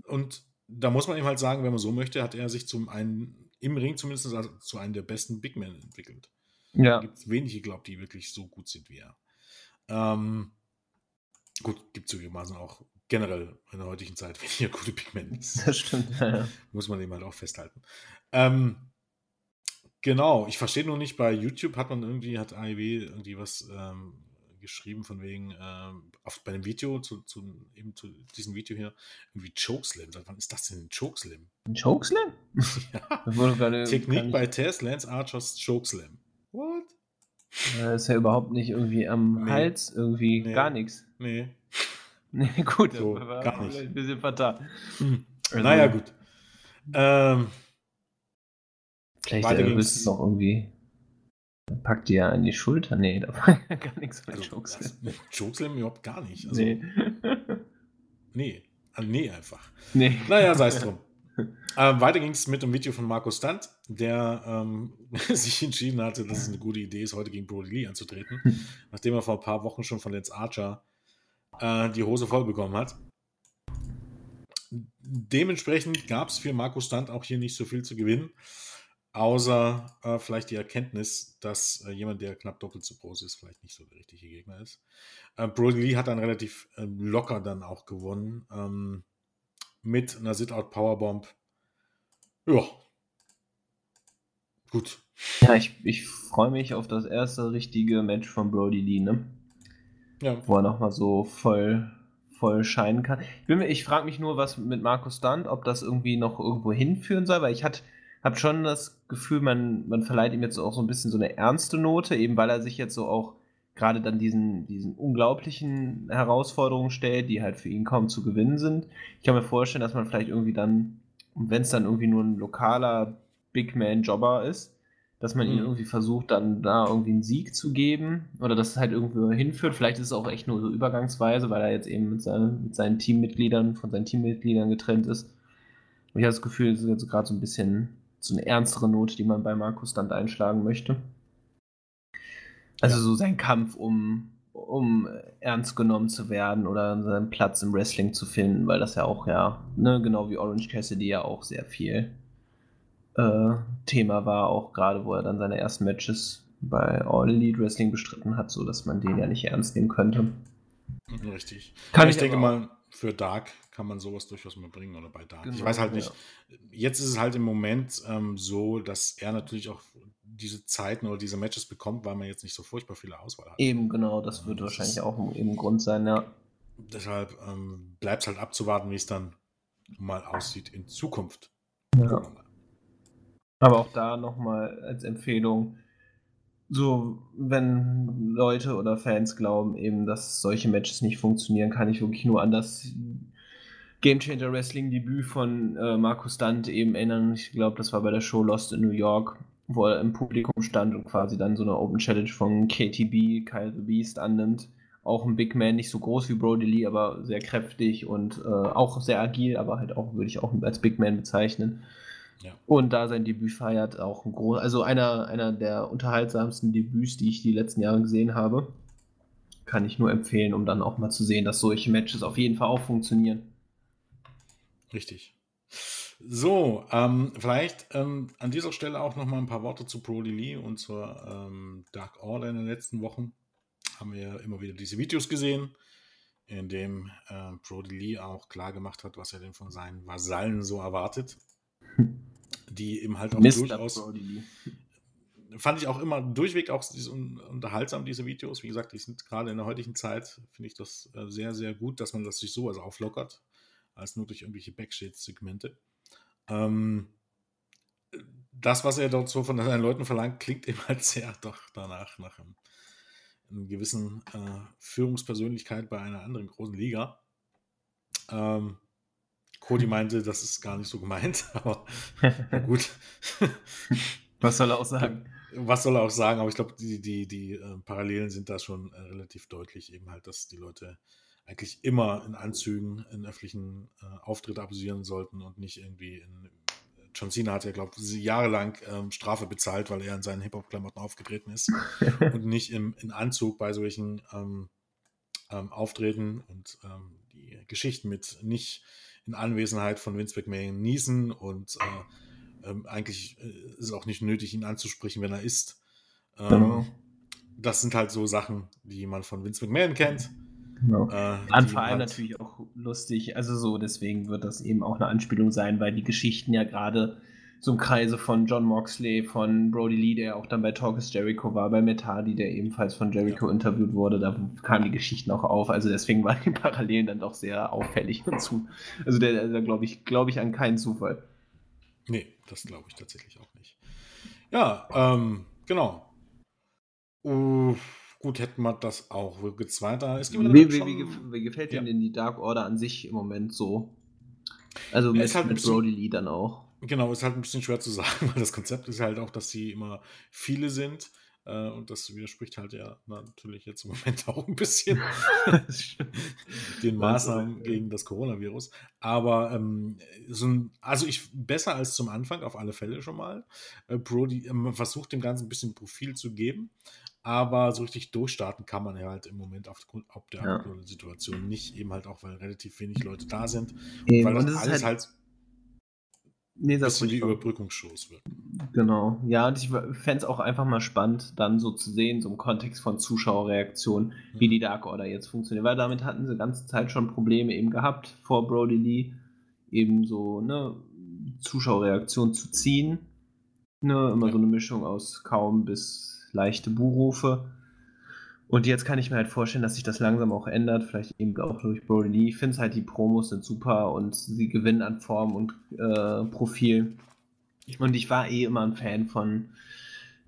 Und da muss man ihm halt sagen, wenn man so möchte, hat er sich zum einen im Ring zumindest also zu einem der besten Big Men entwickelt. Ja. Da gibt es wenige, glaube ich, die wirklich so gut sind wie er. Ähm, gut, gibt es zugegebenermaßen auch generell in der heutigen Zeit weniger gute Pigmente. Das stimmt, ja. Muss man eben halt auch festhalten. Ähm, genau, ich verstehe nur nicht, bei YouTube hat man irgendwie, hat AEW irgendwie was ähm, geschrieben von wegen, ähm, auf, bei dem Video, zu, zu, eben zu diesem Video hier, irgendwie Chokeslam. Seit wann ist das denn ein Chokeslam? Ein Chokeslam? ja. Technik bei Tess, Lance Archers Chokeslam. What? Das ist ja überhaupt nicht irgendwie am nee. Hals, irgendwie nee. gar nichts. Nee. Nee, gut, so, gar nicht. ein bisschen fatal. Hm. Also, naja, gut. Ähm, vielleicht äh, bist es noch irgendwie. Packt die ja an die Schulter. Nee, da war ja gar nichts mit also, Chokeslam. Chokeslam überhaupt gar nicht. Also, nee. nee. Also, nee, einfach. Nee. Naja, sei es drum. Ähm, weiter ging es mit dem Video von Markus Stunt, der ähm, sich entschieden hatte, dass es eine gute Idee ist, heute gegen Brody Lee anzutreten, hm. nachdem er vor ein paar Wochen schon von Lance Archer äh, die Hose voll bekommen hat. Dementsprechend gab es für Markus Stunt auch hier nicht so viel zu gewinnen, außer äh, vielleicht die Erkenntnis, dass äh, jemand, der knapp doppelt so groß ist, vielleicht nicht so der richtige Gegner ist. Äh, Brody Lee hat dann relativ ähm, locker dann auch gewonnen. Ähm, mit einer Sit-Out-Powerbomb. Ja. Gut. Ja, ich, ich freue mich auf das erste richtige Match von Brody Lee, ne? Ja. Wo er nochmal so voll, voll scheinen kann. Ich, ich frage mich nur, was mit Markus Stunt, ob das irgendwie noch irgendwo hinführen soll, weil ich habe schon das Gefühl, man, man verleiht ihm jetzt auch so ein bisschen so eine ernste Note, eben weil er sich jetzt so auch gerade dann diesen, diesen unglaublichen Herausforderungen stellt, die halt für ihn kaum zu gewinnen sind. Ich kann mir vorstellen, dass man vielleicht irgendwie dann, wenn es dann irgendwie nur ein lokaler Big Man-Jobber ist, dass man mhm. ihn irgendwie versucht, dann da irgendwie einen Sieg zu geben oder dass es halt irgendwo hinführt. Vielleicht ist es auch echt nur so übergangsweise, weil er jetzt eben mit, seinen, mit seinen Teammitgliedern, von seinen Teammitgliedern getrennt ist. Und ich habe das Gefühl, es ist jetzt gerade so ein bisschen so eine ernstere Note, die man bei Markus dann einschlagen möchte. Also ja. so sein Kampf, um, um ernst genommen zu werden oder seinen Platz im Wrestling zu finden, weil das ja auch ja, ne, genau wie Orange Cassidy ja auch sehr viel äh, Thema war, auch gerade wo er dann seine ersten Matches bei All Elite Wrestling bestritten hat, so dass man den ja nicht ernst nehmen könnte. Richtig. Kann ich, ich denke mal, für Dark kann man sowas durchaus mal bringen oder bei Dark. Genau, ich weiß halt nicht. Ja. Jetzt ist es halt im Moment ähm, so, dass er natürlich auch diese Zeiten oder diese Matches bekommt, weil man jetzt nicht so furchtbar viele Auswahl hat. Eben, genau, das wird das wahrscheinlich auch im Grund sein, ja. Deshalb ähm, bleibt es halt abzuwarten, wie es dann mal aussieht in Zukunft. Ja. Aber auch da nochmal als Empfehlung, so, wenn Leute oder Fans glauben, eben, dass solche Matches nicht funktionieren, kann ich wirklich nur an das Game Changer Wrestling Debüt von äh, Markus Stunt eben erinnern. Ich glaube, das war bei der Show Lost in New York, wo er im Publikum stand und quasi dann so eine Open Challenge von KTB, Kyle the Beast annimmt. Auch ein Big Man, nicht so groß wie Brody Lee, aber sehr kräftig und äh, auch sehr agil, aber halt auch, würde ich auch als Big Man bezeichnen. Ja. Und da sein Debüt feiert, auch ein groß, also einer, einer der unterhaltsamsten Debüts, die ich die letzten Jahre gesehen habe. Kann ich nur empfehlen, um dann auch mal zu sehen, dass solche Matches auf jeden Fall auch funktionieren. Richtig. So, ähm, vielleicht ähm, an dieser Stelle auch noch mal ein paar Worte zu Brody Lee und zur ähm, Dark Order in den letzten Wochen. Haben wir ja immer wieder diese Videos gesehen, in dem äh, Brody Lee auch klar gemacht hat, was er denn von seinen Vasallen so erwartet die eben halt auch Mr. durchaus. Fand ich auch immer durchweg auch unterhaltsam, diese Videos. Wie gesagt, die sind gerade in der heutigen Zeit, finde ich das äh, sehr, sehr gut, dass man das sich so also auflockert, als nur durch irgendwelche Backstage-Segmente. Ähm, das, was er dort so von seinen Leuten verlangt, klingt eben halt sehr doch danach, nach einem, einer gewissen äh, Führungspersönlichkeit bei einer anderen großen Liga. Ähm, Cody meinte, das ist gar nicht so gemeint, aber gut. Was soll er auch sagen? Was soll er auch sagen? Aber ich glaube, die, die, die äh, Parallelen sind da schon äh, relativ deutlich, eben halt, dass die Leute eigentlich immer in Anzügen in öffentlichen äh, Auftritt abusieren sollten und nicht irgendwie in. John Cena hat ja, glaube ich, jahrelang ähm, Strafe bezahlt, weil er in seinen Hip-Hop-Klamotten aufgetreten ist und nicht im, in Anzug bei solchen ähm, ähm, Auftreten und ähm, die Geschichten mit nicht in Anwesenheit von Vince McMahon niesen und äh, ähm, eigentlich äh, ist es auch nicht nötig, ihn anzusprechen, wenn er isst. Ähm, genau. Das sind halt so Sachen, die man von Vince McMahon kennt. Genau. Äh, An vor allem natürlich auch lustig, also so, deswegen wird das eben auch eine Anspielung sein, weil die Geschichten ja gerade so im Kreise von John Moxley, von Brody Lee, der auch dann bei Talk is Jericho war, bei Metadi, der ebenfalls von Jericho ja. interviewt wurde, da kamen die Geschichten auch auf. Also deswegen waren die Parallelen dann doch sehr auffällig dazu. Also da glaube ich, glaube ich an keinen Zufall. Nee, das glaube ich tatsächlich auch nicht. Ja, ähm, genau. Uh, gut, hätten wir das auch. Wo geht's weiter? Es gibt wie, wie, wie, wie, gefällt ja. denn die Dark Order an sich im Moment so? Also mit, halt mit Brody Lee dann auch. Genau, ist halt ein bisschen schwer zu sagen, weil das Konzept ist halt auch, dass sie immer viele sind. Äh, und das widerspricht halt ja natürlich jetzt im Moment auch ein bisschen den Maßnahmen gegen das Coronavirus. Aber ähm, so ein, also ich besser als zum Anfang auf alle Fälle schon mal. Äh, Brody äh, versucht dem Ganzen ein bisschen Profil zu geben. Aber so richtig durchstarten kann man ja halt im Moment aufgrund auf der ja. Situation nicht, eben halt auch, weil relativ wenig Leute da sind. Und weil das, alles halt, halt Nee, das bisschen die Überbrückungsshows wird. Genau. Ja, und ich fände es auch einfach mal spannend, dann so zu sehen, so im Kontext von Zuschauerreaktionen, wie mhm. die Dark Order jetzt funktioniert. Weil damit hatten sie die ganze Zeit schon Probleme eben gehabt, vor Brody Lee eben so, ne, Zuschauerreaktion zu ziehen. Ne, immer ja. so eine Mischung aus kaum bis leichte Buhrufe. Und jetzt kann ich mir halt vorstellen, dass sich das langsam auch ändert, vielleicht eben auch durch Brody Lee. Ich finde halt, die Promos sind super und sie gewinnen an Form und äh, Profil. Und ich war eh immer ein Fan von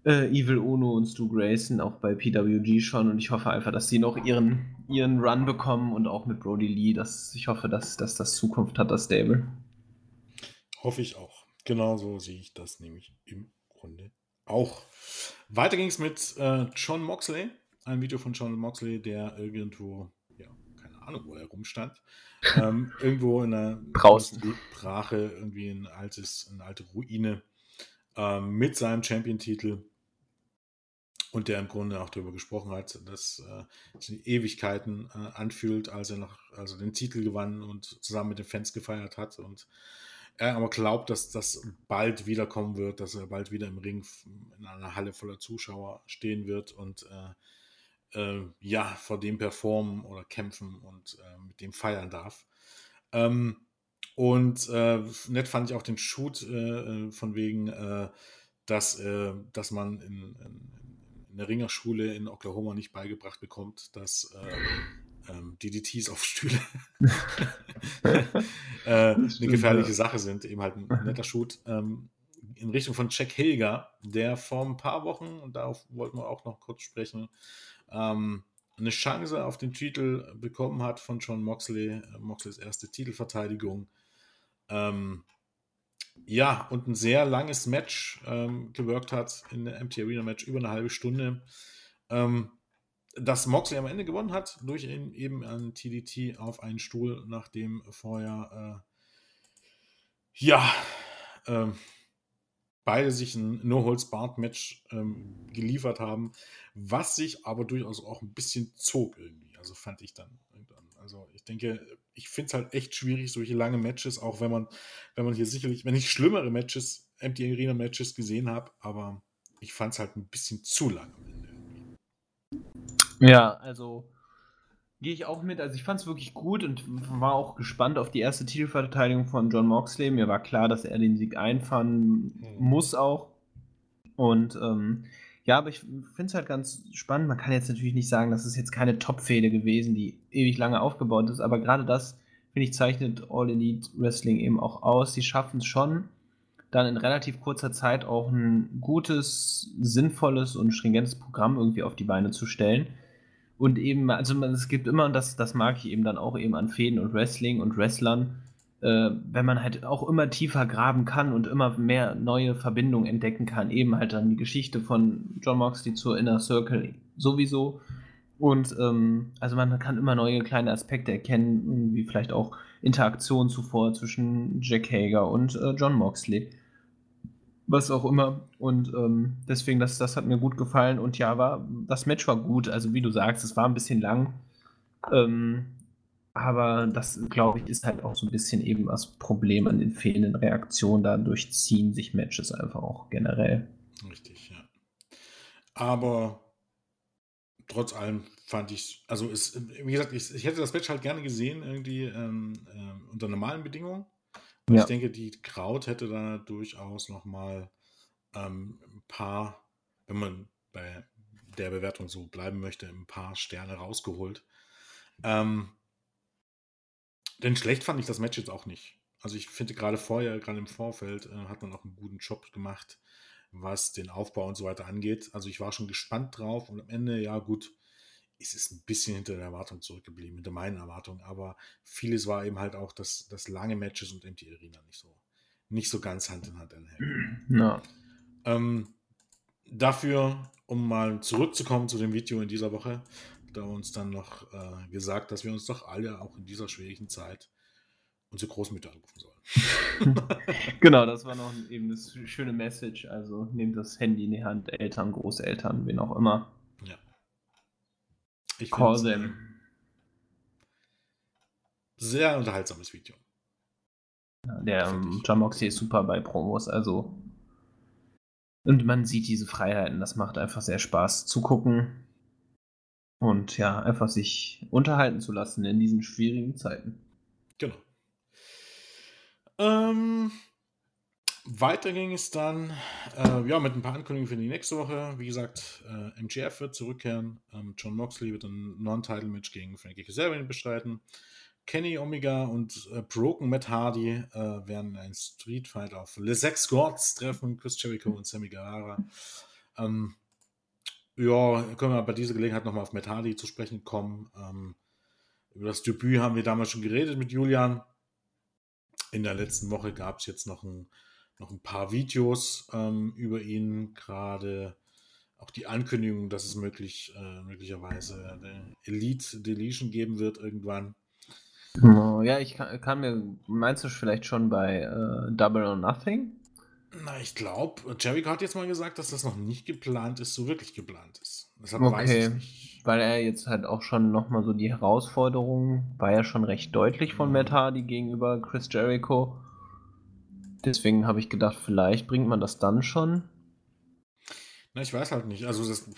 äh, Evil Uno und Stu Grayson, auch bei PWG schon. Und ich hoffe einfach, dass sie noch ihren, ihren Run bekommen und auch mit Brody Lee. Dass, ich hoffe, dass, dass das Zukunft hat, das Stable. Hoffe ich auch. Genauso sehe ich das nämlich im Grunde auch. Weiter ging es mit äh, John Moxley ein Video von John Moxley, der irgendwo, ja, keine Ahnung, wo er rumstand, ähm, irgendwo in einer Draußen. Brache, irgendwie ein altes, eine alte Ruine ähm, mit seinem Champion-Titel und der im Grunde auch darüber gesprochen hat, dass äh, sich Ewigkeiten äh, anfühlt, als er noch also den Titel gewann und zusammen mit den Fans gefeiert hat und er aber glaubt, dass das bald wiederkommen wird, dass er bald wieder im Ring in einer Halle voller Zuschauer stehen wird und äh, äh, ja, vor dem performen oder kämpfen und äh, mit dem feiern darf. Ähm, und äh, nett fand ich auch den Shoot äh, äh, von wegen, äh, dass, dass man in, in, in, der Ringerschule in Oklahoma nicht beigebracht bekommt, dass ähm, DDTs auf Stühle eine gefährliche Sache sind. Eben halt ein netter Shoot. Ähm, in Richtung von Jack Hilger, der vor ein paar Wochen, und darauf wollten wir auch noch kurz sprechen, ähm, eine Chance auf den Titel bekommen hat von John Moxley, Moxleys erste Titelverteidigung. Ähm, ja, und ein sehr langes Match ähm, gewirkt hat in der MT Arena Match, über eine halbe Stunde. Ähm, dass Moxley am Ende gewonnen hat, durch eben ein TDT auf einen Stuhl, nachdem vorher, äh, ja, äh, beide sich ein No-Holds-Barred-Match ähm, geliefert haben, was sich aber durchaus auch ein bisschen zog irgendwie. Also fand ich dann. Also ich denke, ich finde es halt echt schwierig, solche lange Matches, auch wenn man, wenn man hier sicherlich, wenn ich schlimmere Matches, Empty Arena Matches gesehen habe, aber ich fand es halt ein bisschen zu lang am Ende. Ja, also gehe ich auch mit. Also ich fand es wirklich gut und war auch gespannt auf die erste Titelverteidigung von John Moxley. Mir war klar, dass er den Sieg einfahren mhm. muss auch. Und ähm, ja, aber ich finde es halt ganz spannend. Man kann jetzt natürlich nicht sagen, das ist jetzt keine Top-Fehde gewesen, die ewig lange aufgebaut ist, aber gerade das, finde ich, zeichnet All Elite Wrestling eben auch aus. Sie schaffen es schon, dann in relativ kurzer Zeit auch ein gutes, sinnvolles und stringentes Programm irgendwie auf die Beine zu stellen und eben, also es gibt immer, und das, das mag ich eben dann auch eben an Fäden und Wrestling und Wrestlern, äh, wenn man halt auch immer tiefer graben kann und immer mehr neue Verbindungen entdecken kann, eben halt dann die Geschichte von John Moxley zur Inner Circle sowieso. Und ähm, also man kann immer neue kleine Aspekte erkennen, wie vielleicht auch Interaktion zuvor zwischen Jack Hager und äh, John Moxley was auch immer. Und ähm, deswegen, das, das hat mir gut gefallen. Und ja, war, das Match war gut. Also wie du sagst, es war ein bisschen lang. Ähm, aber das, glaube ich, ist halt auch so ein bisschen eben das Problem an den fehlenden Reaktionen. Dadurch ziehen sich Matches einfach auch generell. Richtig, ja. Aber trotz allem fand ich, also es, wie gesagt, ich, ich hätte das Match halt gerne gesehen, irgendwie ähm, äh, unter normalen Bedingungen. Und ja. ich denke, die Kraut hätte da durchaus nochmal ähm, ein paar, wenn man bei der Bewertung so bleiben möchte, ein paar Sterne rausgeholt. Ähm, denn schlecht fand ich das Match jetzt auch nicht. Also ich finde gerade vorher, gerade im Vorfeld, äh, hat man auch einen guten Job gemacht, was den Aufbau und so weiter angeht. Also ich war schon gespannt drauf und am Ende, ja gut, ist es ein bisschen hinter der Erwartung zurückgeblieben, hinter meinen Erwartungen. Aber vieles war eben halt auch, dass, dass lange Matches und Empty Arena nicht so, nicht so ganz Hand in Hand einhängen. No. Ähm, dafür, um mal zurückzukommen zu dem Video in dieser Woche, da uns dann noch äh, gesagt, dass wir uns doch alle auch in dieser schwierigen Zeit unsere Großmütter anrufen sollen. genau, das war noch eben eine schöne Message. Also nehmt das Handy in die Hand, Eltern, Großeltern, wen auch immer. Ich Call them. Sehr unterhaltsames Video. Der ähm, John Moxley ist super bei Promos, also. Und man sieht diese Freiheiten, das macht einfach sehr Spaß zu gucken. Und ja, einfach sich unterhalten zu lassen in diesen schwierigen Zeiten. Genau. Ähm, weiter ging es dann äh, ja, mit ein paar Ankündigungen für die nächste Woche. Wie gesagt, äh, MGF wird zurückkehren. Ähm, John Moxley wird ein Non-Title-Match gegen Frankie Kazarian bestreiten. Kenny Omega und äh, Broken Matt Hardy äh, werden ein Street Fight auf Les Sex Gods treffen. Chris Jericho und Sammy Guevara. Ähm, ja, können wir bei dieser Gelegenheit nochmal auf Matt Hardy zu sprechen kommen. Ähm, über das Debüt haben wir damals schon geredet mit Julian. In der letzten Woche gab es jetzt noch ein noch ein paar Videos ähm, über ihn, gerade auch die Ankündigung, dass es möglich, äh, möglicherweise eine Elite Deletion geben wird irgendwann. Ja, ich kann, kann mir, meinst du vielleicht schon bei äh, Double or Nothing? Na, ich glaube, Jericho hat jetzt mal gesagt, dass das noch nicht geplant ist, so wirklich geplant ist. Deshalb okay, weiß ich nicht. Weil er jetzt halt auch schon nochmal so die Herausforderung, war ja schon recht deutlich von mhm. Matt Hardy gegenüber Chris Jericho. Deswegen habe ich gedacht, vielleicht bringt man das dann schon. Na, ich weiß halt nicht. Also das,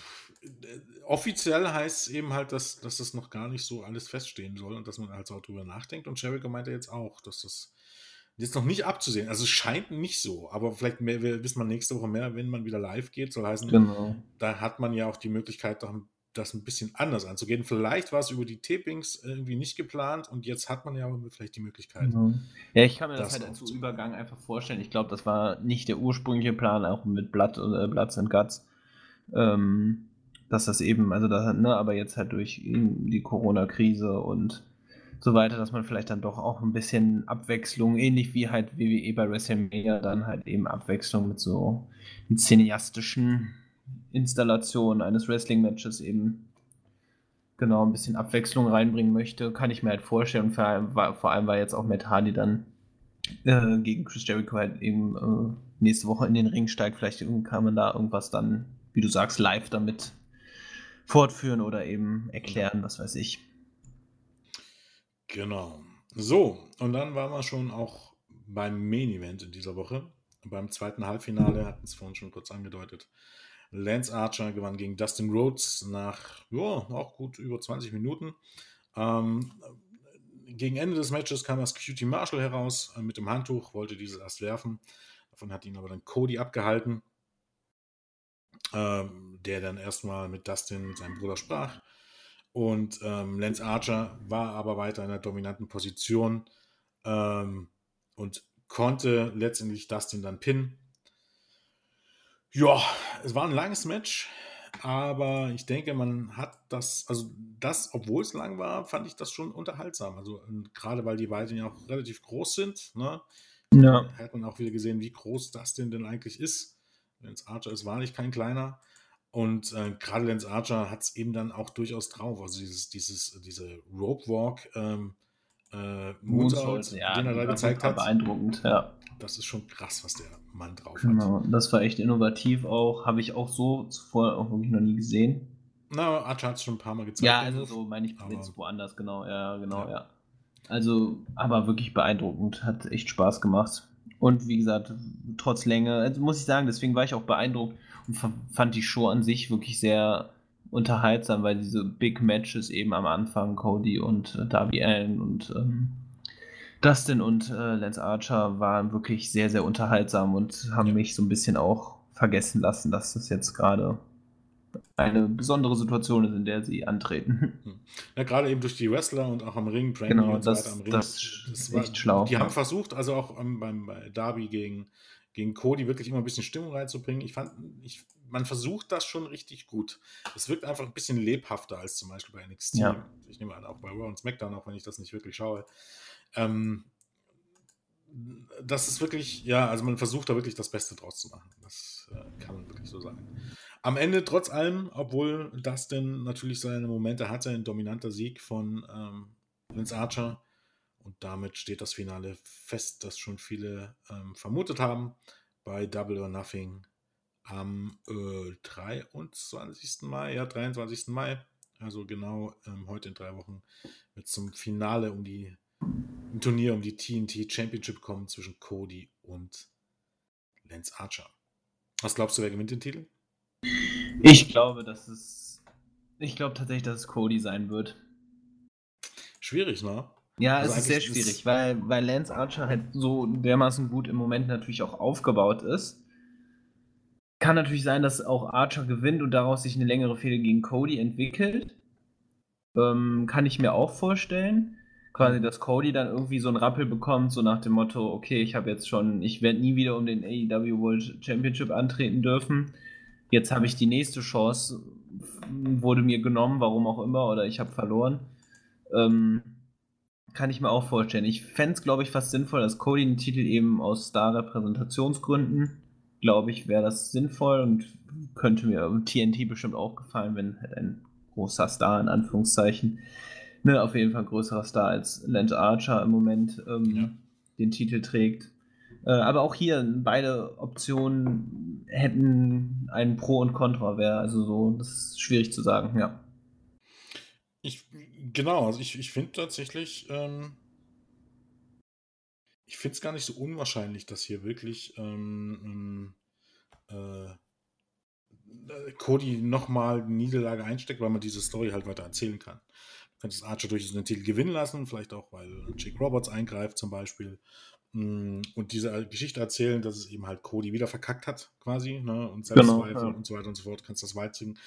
offiziell heißt es eben halt, dass, dass das noch gar nicht so alles feststehen soll und dass man halt auch drüber nachdenkt. Und Jericho meinte jetzt auch, dass das jetzt noch nicht abzusehen. Also es scheint nicht so, aber vielleicht mehr, wissen wir nächste Woche mehr, wenn man wieder live geht. Soll heißen, genau. da hat man ja auch die Möglichkeit, doch ein das ein bisschen anders anzugehen. Vielleicht war es über die Tapings irgendwie nicht geplant und jetzt hat man ja vielleicht die Möglichkeit. Mhm. Ja, ich kann mir das, das halt als Übergang einfach vorstellen. Ich glaube, das war nicht der ursprüngliche Plan, auch mit Blood, äh, Bloods and Guts. Ähm, dass das eben, also das, ne, aber jetzt halt durch die Corona-Krise und so weiter, dass man vielleicht dann doch auch ein bisschen Abwechslung, ähnlich wie halt WWE bei WrestleMania, dann halt eben Abwechslung mit so cineastischen Installation eines Wrestling-Matches eben genau ein bisschen Abwechslung reinbringen möchte, kann ich mir halt vorstellen. Vor allem war, vor allem war jetzt auch Matt Hardy dann äh, gegen Chris Jericho halt eben äh, nächste Woche in den Ring steigt. Vielleicht kann man da irgendwas dann, wie du sagst, live damit fortführen oder eben erklären, was weiß ich. Genau. So, und dann waren wir schon auch beim Main Event in dieser Woche. Beim zweiten Halbfinale hatten es vorhin schon kurz angedeutet. Lance Archer gewann gegen Dustin Rhodes nach ja, auch gut über 20 Minuten. Ähm, gegen Ende des Matches kam das Cutie Marshall heraus äh, mit dem Handtuch, wollte dieses erst werfen. Davon hat ihn aber dann Cody abgehalten, ähm, der dann erstmal mit Dustin, seinem Bruder, sprach. Und ähm, Lance Archer war aber weiter in der dominanten Position ähm, und konnte letztendlich Dustin dann pinnen. Ja, es war ein langes Match, aber ich denke, man hat das, also das, obwohl es lang war, fand ich das schon unterhaltsam. Also gerade weil die beiden ja auch relativ groß sind, ne? Ja. Hat man auch wieder gesehen, wie groß das denn denn eigentlich ist. Lance Archer ist wahrlich kein kleiner. Und äh, gerade Lance Archer hat es eben dann auch durchaus drauf. Also dieses, dieses, diese Rope Walk ähm, äh, Moonsault, ja, den er da gezeigt hat. Beeindruckend, ja. Das ist schon krass, was der Mann drauf genau, hat. Das war echt innovativ auch. Habe ich auch so zuvor auch wirklich noch nie gesehen. Na, Archer hat es schon ein paar Mal gezeigt. Ja, also so meine ich jetzt woanders, genau, ja, genau, ja. ja. Also, aber wirklich beeindruckend. Hat echt Spaß gemacht. Und wie gesagt, trotz Länge, also muss ich sagen, deswegen war ich auch beeindruckt und fand die Show an sich wirklich sehr unterhaltsam, weil diese Big Matches eben am Anfang, Cody und äh, Darby Allen und ähm, Dustin und äh, Lance Archer waren wirklich sehr, sehr unterhaltsam und haben ja. mich so ein bisschen auch vergessen lassen, dass das jetzt gerade eine besondere Situation ist, in der sie antreten. Hm. Ja, gerade eben durch die Wrestler und auch am Ring, Brandy genau, und so das, weiter am Ring. Das, das ist echt schlau. Die haben versucht, also auch um, beim bei Darby gegen, gegen Cody wirklich immer ein bisschen Stimmung reinzubringen. Ich fand, ich, man versucht das schon richtig gut. Es wirkt einfach ein bisschen lebhafter als zum Beispiel bei NXT. Ja. Ich nehme an, auch bei Raw und SmackDown, auch wenn ich das nicht wirklich schaue. Ähm, das ist wirklich, ja, also man versucht da wirklich das Beste draus zu machen. Das äh, kann man wirklich so sagen. Am Ende, trotz allem, obwohl Dustin natürlich seine Momente hatte, ein dominanter Sieg von ähm, Vince Archer. Und damit steht das Finale fest, das schon viele ähm, vermutet haben. Bei Double or Nothing am äh, 23. Mai, ja, 23. Mai, also genau ähm, heute in drei Wochen, wird zum Finale um die im Turnier um die TNT Championship kommen zwischen Cody und Lance Archer. Was glaubst du, wer gewinnt den Titel? Ich glaube, dass es. Ich glaube tatsächlich, dass es Cody sein wird. Schwierig, ne? Ja, also es ist sehr schwierig, ist weil, weil Lance Archer halt so dermaßen gut im Moment natürlich auch aufgebaut ist. Kann natürlich sein, dass auch Archer gewinnt und daraus sich eine längere Fehde gegen Cody entwickelt. Ähm, kann ich mir auch vorstellen quasi, dass Cody dann irgendwie so einen Rappel bekommt, so nach dem Motto, okay, ich habe jetzt schon, ich werde nie wieder um den AEW World Championship antreten dürfen. Jetzt habe ich die nächste Chance, wurde mir genommen, warum auch immer, oder ich habe verloren. Ähm, kann ich mir auch vorstellen. Ich fände es, glaube ich, fast sinnvoll, dass Cody den Titel eben aus Star-Repräsentationsgründen, glaube ich, wäre das sinnvoll und könnte mir TNT bestimmt auch gefallen, wenn halt ein großer Star in Anführungszeichen ne, auf jeden Fall größerer Star als Lance Archer im Moment ähm, ja. den Titel trägt. Äh, aber auch hier beide Optionen hätten ein Pro und Contra, wäre also so, das ist schwierig zu sagen, ja. Ich, genau, also ich, ich finde tatsächlich, ähm, ich finde es gar nicht so unwahrscheinlich, dass hier wirklich ähm, ähm äh, Cody nochmal Niederlage einsteckt, weil man diese Story halt weiter erzählen kann könntest Archer durchaus den Titel gewinnen lassen, vielleicht auch, weil Jake Roberts eingreift zum Beispiel. Mm, und diese Geschichte erzählen, dass es eben halt Cody wieder verkackt hat, quasi, ne? Und Selbstzweifel genau, ja. und so weiter und so fort, kannst das weitziehen.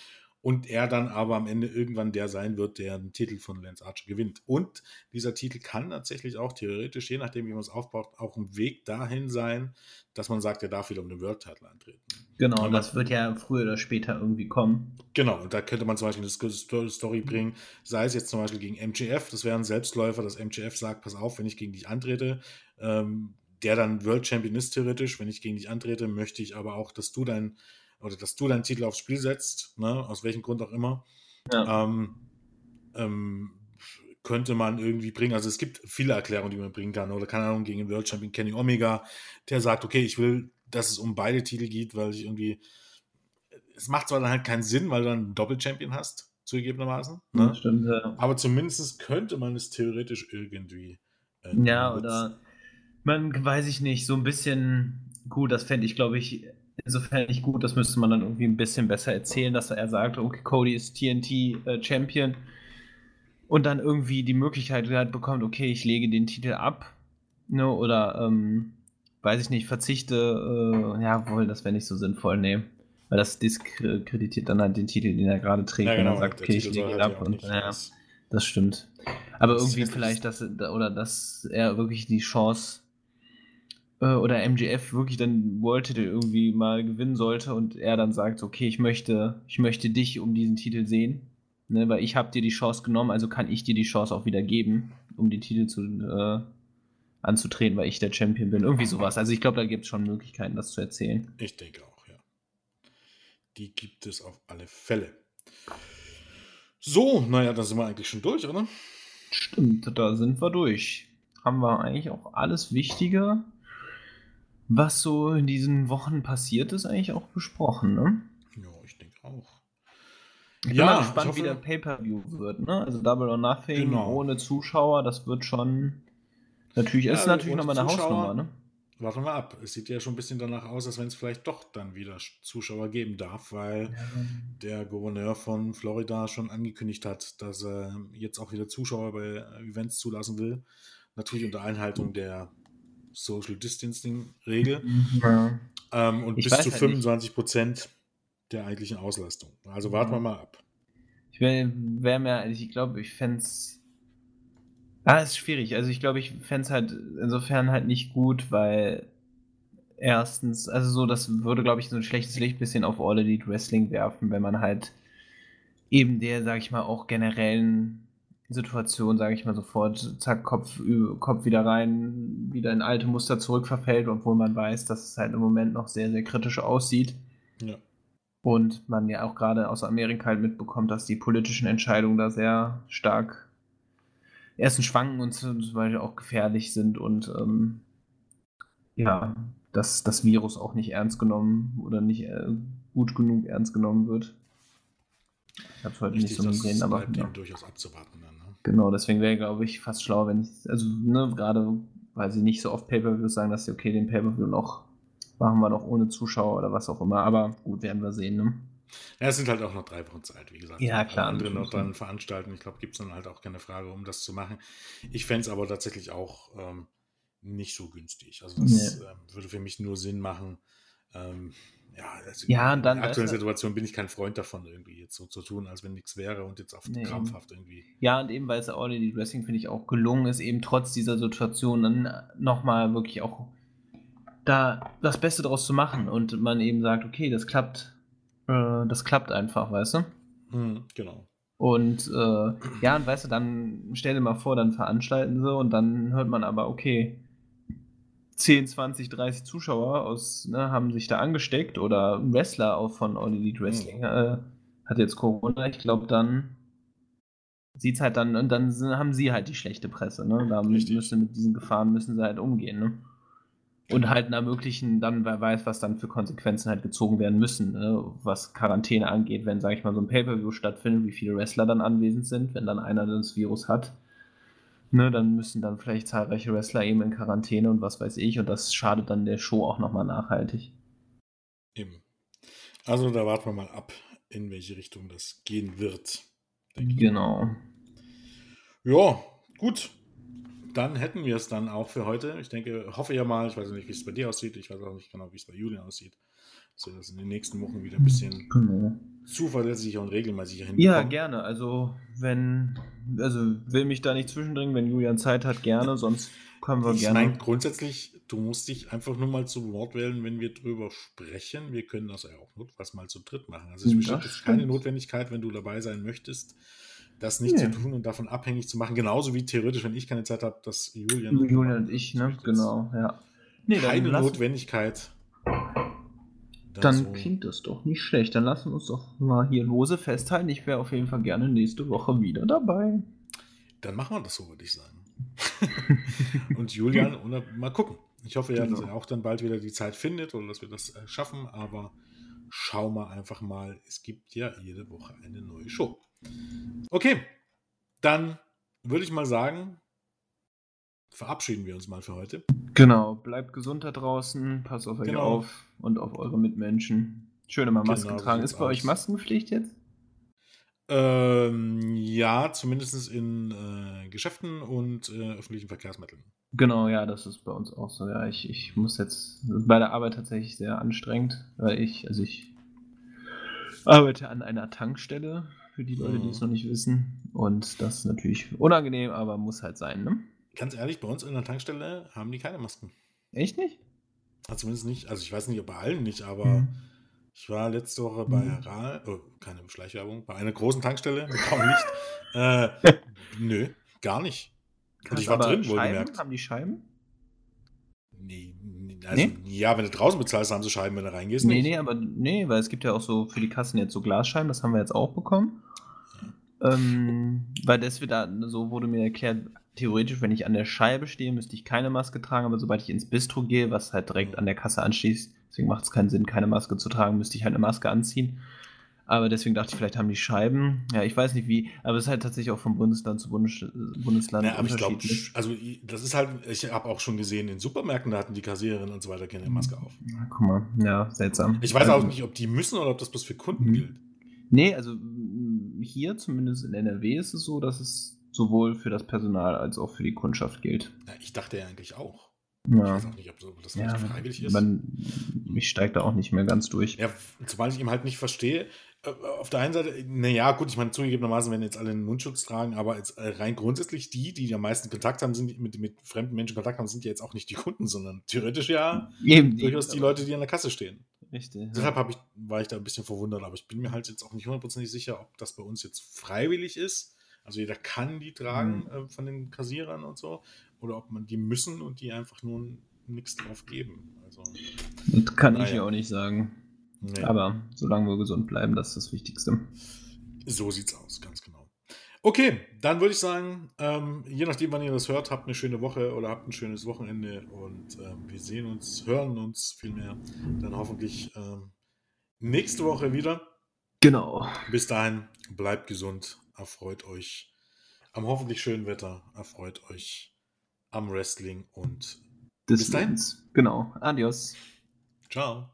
Und er dann aber am Ende irgendwann der sein wird, der den Titel von Lance Archer gewinnt. Und dieser Titel kann tatsächlich auch theoretisch, je nachdem, wie man es aufbaut, auch ein Weg dahin sein, dass man sagt, er darf wieder um den World Title antreten. Genau, und das wird ja früher oder später irgendwie kommen. Genau, und da könnte man zum Beispiel eine Story bringen, sei es jetzt zum Beispiel gegen MGF, das wäre ein Selbstläufer, dass MGF sagt, pass auf, wenn ich gegen dich antrete, ähm, der dann World Champion ist theoretisch, wenn ich gegen dich antrete, möchte ich aber auch, dass du dein oder dass du deinen Titel aufs Spiel setzt, ne, aus welchem Grund auch immer, ja. ähm, ähm, könnte man irgendwie bringen. Also es gibt viele Erklärungen, die man bringen kann. Oder keine Ahnung, gegen den World Champion Kenny Omega, der sagt, okay, ich will, dass es um beide Titel geht, weil ich irgendwie. Es macht zwar dann halt keinen Sinn, weil du dann einen Doppel-Champion hast, zugegebenermaßen. Ne? Stimmt, ja. Aber zumindest könnte man es theoretisch irgendwie. Äh, ja, oder man weiß ich nicht, so ein bisschen, gut, das fände ich, glaube ich, insofern nicht gut. Das müsste man dann irgendwie ein bisschen besser erzählen, dass er sagt, okay, Cody ist TNT äh, Champion und dann irgendwie die Möglichkeit halt bekommt, okay, ich lege den Titel ab, ne, oder ähm, weiß ich nicht, verzichte, äh, ja, wohl, das wäre nicht so sinnvoll, nee. Weil das diskreditiert dann halt den Titel, den er gerade trägt, ja, genau, wenn er sagt, okay, ich lege ihn ab und ja, das stimmt. Aber das irgendwie vielleicht, dass oder dass er wirklich die Chance äh, oder MGF wirklich dann World Titel irgendwie mal gewinnen sollte und er dann sagt, okay, ich möchte, ich möchte dich um diesen Titel sehen, ne, weil ich habe dir die Chance genommen, also kann ich dir die Chance auch wieder geben, um den Titel zu äh, anzutreten, weil ich der Champion bin. Irgendwie sowas. Also ich glaube, da gibt es schon Möglichkeiten, das zu erzählen. Ich denke auch, ja. Die gibt es auf alle Fälle. So, naja, da sind wir eigentlich schon durch, oder? Stimmt, da sind wir durch. Haben wir eigentlich auch alles Wichtige was so in diesen Wochen passiert ist, eigentlich auch besprochen, ne? Ja, ich denke auch. Ich bin ja, mal gespannt, hoffe, wie der Pay-Per-View wird, ne? Also Double or Nothing genau. ohne Zuschauer, das wird schon. Natürlich ja, ist natürlich nochmal eine Zuschauer, Hausnummer, ne? Warten wir ab. Es sieht ja schon ein bisschen danach aus, als wenn es vielleicht doch dann wieder Zuschauer geben darf, weil ja. der Gouverneur von Florida schon angekündigt hat, dass er jetzt auch wieder Zuschauer bei Events zulassen will. Natürlich unter Einhaltung der Social Distancing Regel. Ja. Ähm, und ich bis zu 25 halt Prozent der eigentlichen Auslastung. Also warten wir mal ab. Ich wäre wär mir, ich glaube, ich fände es. Ah, ist schwierig. Also ich glaube, ich fände es halt insofern halt nicht gut, weil erstens, also so, das würde, glaube ich, so ein schlechtes Licht bisschen auf All Elite Wrestling werfen, wenn man halt eben der, sag ich mal, auch generellen Situation, sage ich mal sofort, zack, Kopf, Kopf wieder rein, wieder in alte Muster zurückverfällt, obwohl man weiß, dass es halt im Moment noch sehr, sehr kritisch aussieht. Ja. Und man ja auch gerade aus Amerika halt mitbekommt, dass die politischen Entscheidungen da sehr stark erstens schwanken und zum Beispiel auch gefährlich sind und ähm, ja, dass das Virus auch nicht ernst genommen oder nicht äh, gut genug ernst genommen wird. Ich habe es heute Richtig, nicht so gesehen, aber. Ja. durchaus abzuwarten dann. Genau, deswegen wäre, glaube ich, fast schlauer, wenn ich, also, ne, gerade weil sie nicht so oft Pay-Per-Views sagen, dass sie, okay, den Pay-Per-View noch machen wir noch ohne Zuschauer oder was auch immer. Aber gut, werden wir sehen, ne? Ja, es sind halt auch noch drei Wochen Zeit, wie gesagt. Ja, klar. Andere noch dann veranstalten. Ich glaube, gibt es dann halt auch keine Frage, um das zu machen. Ich fände es aber tatsächlich auch ähm, nicht so günstig. Also, das nee. ähm, würde für mich nur Sinn machen, ähm, ja, also ja, in der aktuellen Situation bin ich kein Freund davon, irgendwie jetzt so zu tun, als wenn nichts wäre und jetzt auf nee. krampfhaft irgendwie. Ja, und eben weil es All Elite Wrestling, finde ich, auch gelungen ist, eben trotz dieser Situation dann nochmal wirklich auch da das Beste draus zu machen und man eben sagt, okay, das klappt, äh, das klappt einfach, weißt du? Mhm, genau. Und äh, ja, und weißt du, dann stell dir mal vor, dann veranstalten sie und dann hört man aber, okay, 10, 20, 30 Zuschauer aus, ne, haben sich da angesteckt oder ein Wrestler auch von All Elite Wrestling mhm. äh, hat jetzt Corona. Ich glaube, dann sieht es halt dann, und dann haben sie halt die schlechte Presse, ne? Da müssen mit diesen Gefahren müssen sie halt umgehen, ne? Und genau. halt ermöglichen, dann, wer weiß, was dann für Konsequenzen halt gezogen werden müssen, ne? was Quarantäne angeht, wenn, sage ich mal, so ein Pay-Per-View stattfindet, wie viele Wrestler dann anwesend sind, wenn dann einer das Virus hat Ne, dann müssen dann vielleicht zahlreiche Wrestler eben in Quarantäne und was weiß ich. Und das schadet dann der Show auch nochmal nachhaltig. Eben. Also da warten wir mal ab, in welche Richtung das gehen wird. Genau. Ja, gut. Dann hätten wir es dann auch für heute. Ich denke, hoffe ja mal, ich weiß nicht, wie es bei dir aussieht. Ich weiß auch nicht genau, wie es bei Julian aussieht. Dass wir das in den nächsten Wochen wieder ein bisschen genau. Zuverlässiger und regelmäßiger hinbekommen. Ja, gerne. Also, wenn, also will mich da nicht zwischendringen, wenn Julian Zeit hat, gerne, sonst können wir ich gerne. Ich meine, grundsätzlich, du musst dich einfach nur mal zu Wort wählen, wenn wir drüber sprechen. Wir können das ja auch notfalls mal zu dritt machen. Also, es besteht jetzt keine Notwendigkeit, wenn du dabei sein möchtest, das nicht nee. zu tun und davon abhängig zu machen. Genauso wie theoretisch, wenn ich keine Zeit habe, dass Julian. Julian und ich, ne? Genau, ja. Nee, keine Notwendigkeit. Dann so. klingt das doch nicht schlecht. Dann lassen wir uns doch mal hier lose festhalten. Ich wäre auf jeden Fall gerne nächste Woche wieder dabei. Dann machen wir das so, würde ich sagen. und Julian, und mal gucken. Ich hoffe ja, genau. dass er auch dann bald wieder die Zeit findet oder dass wir das äh, schaffen. Aber schau mal einfach mal. Es gibt ja jede Woche eine neue Show. Okay, dann würde ich mal sagen, verabschieden wir uns mal für heute. Genau, bleibt gesund da draußen, passt auf euch genau. auf und auf eure Mitmenschen. Schöne mal Masken genau, tragen. Ist bei aus. euch Maskenpflicht jetzt? Ähm, ja, zumindest in äh, Geschäften und äh, öffentlichen Verkehrsmitteln. Genau, ja, das ist bei uns auch so. Ja, ich, ich muss jetzt bei der Arbeit tatsächlich sehr anstrengend, weil ich, also ich arbeite an einer Tankstelle, für die Leute, die es mhm. noch nicht wissen. Und das ist natürlich unangenehm, aber muss halt sein, ne? Ganz ehrlich, bei uns in der Tankstelle haben die keine Masken. Echt nicht? Ja, zumindest nicht. Also ich weiß nicht, ob bei allen nicht, aber mhm. ich war letzte Woche bei mhm. Ral, oh, keine Schleichwerbung, bei einer großen Tankstelle kaum Licht. äh, nö, gar nicht. Und ich war drin, wohlgemerkt. Haben die Scheiben? Nee, also, nee? ja, wenn du draußen bezahlst, haben sie Scheiben, wenn du reingehst. Nee, nicht. nee, aber nee, weil es gibt ja auch so für die Kassen jetzt so Glasscheiben, das haben wir jetzt auch bekommen. Ähm, weil das wird da, so wurde mir erklärt, theoretisch, wenn ich an der Scheibe stehe, müsste ich keine Maske tragen, aber sobald ich ins Bistro gehe, was halt direkt an der Kasse anschließt, deswegen macht es keinen Sinn, keine Maske zu tragen, müsste ich halt eine Maske anziehen. Aber deswegen dachte ich, vielleicht haben die Scheiben. Ja, ich weiß nicht wie, aber es ist halt tatsächlich auch vom Bundesland zu Bundes Bundesland ja, aber ich glaube, also das ist halt, ich habe auch schon gesehen, in Supermärkten, da hatten die Kassiererinnen und so weiter keine Maske auf. Ja, guck mal, ja, seltsam. Ich weiß auch nicht, ob die müssen oder ob das bloß für Kunden mhm. gilt. Nee, also hier zumindest in NRW ist es so, dass es sowohl für das Personal als auch für die Kundschaft gilt. Ja, ich dachte ja eigentlich auch. Ja. Ich weiß auch nicht, ob das ja, freiwillig ist. Man, ich steige da auch nicht mehr ganz durch. Ja, zumal ich ihm halt nicht verstehe. Äh, auf der einen Seite, naja, gut, ich meine, zugegebenermaßen, wenn jetzt alle einen Mundschutz tragen, aber jetzt äh, rein grundsätzlich die, die am meisten Kontakt haben, sind mit, mit fremden Menschen Kontakt haben, sind ja jetzt auch nicht die Kunden, sondern theoretisch ja Eben, durchaus die Leute, die an der Kasse stehen. Richtig. Deshalb ich, war ich da ein bisschen verwundert, aber ich bin mir halt jetzt auch nicht hundertprozentig sicher, ob das bei uns jetzt freiwillig ist. Also jeder kann die tragen mhm. äh, von den Kassierern und so, oder ob man die müssen und die einfach nur nichts drauf geben. Also, das kann naja. ich ja auch nicht sagen. Nee. Aber solange wir gesund bleiben, das ist das Wichtigste. So sieht's aus, ganz genau. Okay, dann würde ich sagen, ähm, je nachdem, wann ihr das hört, habt eine schöne Woche oder habt ein schönes Wochenende und ähm, wir sehen uns, hören uns vielmehr dann hoffentlich ähm, nächste Woche wieder. Genau. Bis dahin, bleibt gesund, erfreut euch am hoffentlich schönen Wetter, erfreut euch am Wrestling und bis dahin. Genau. Adios. Ciao.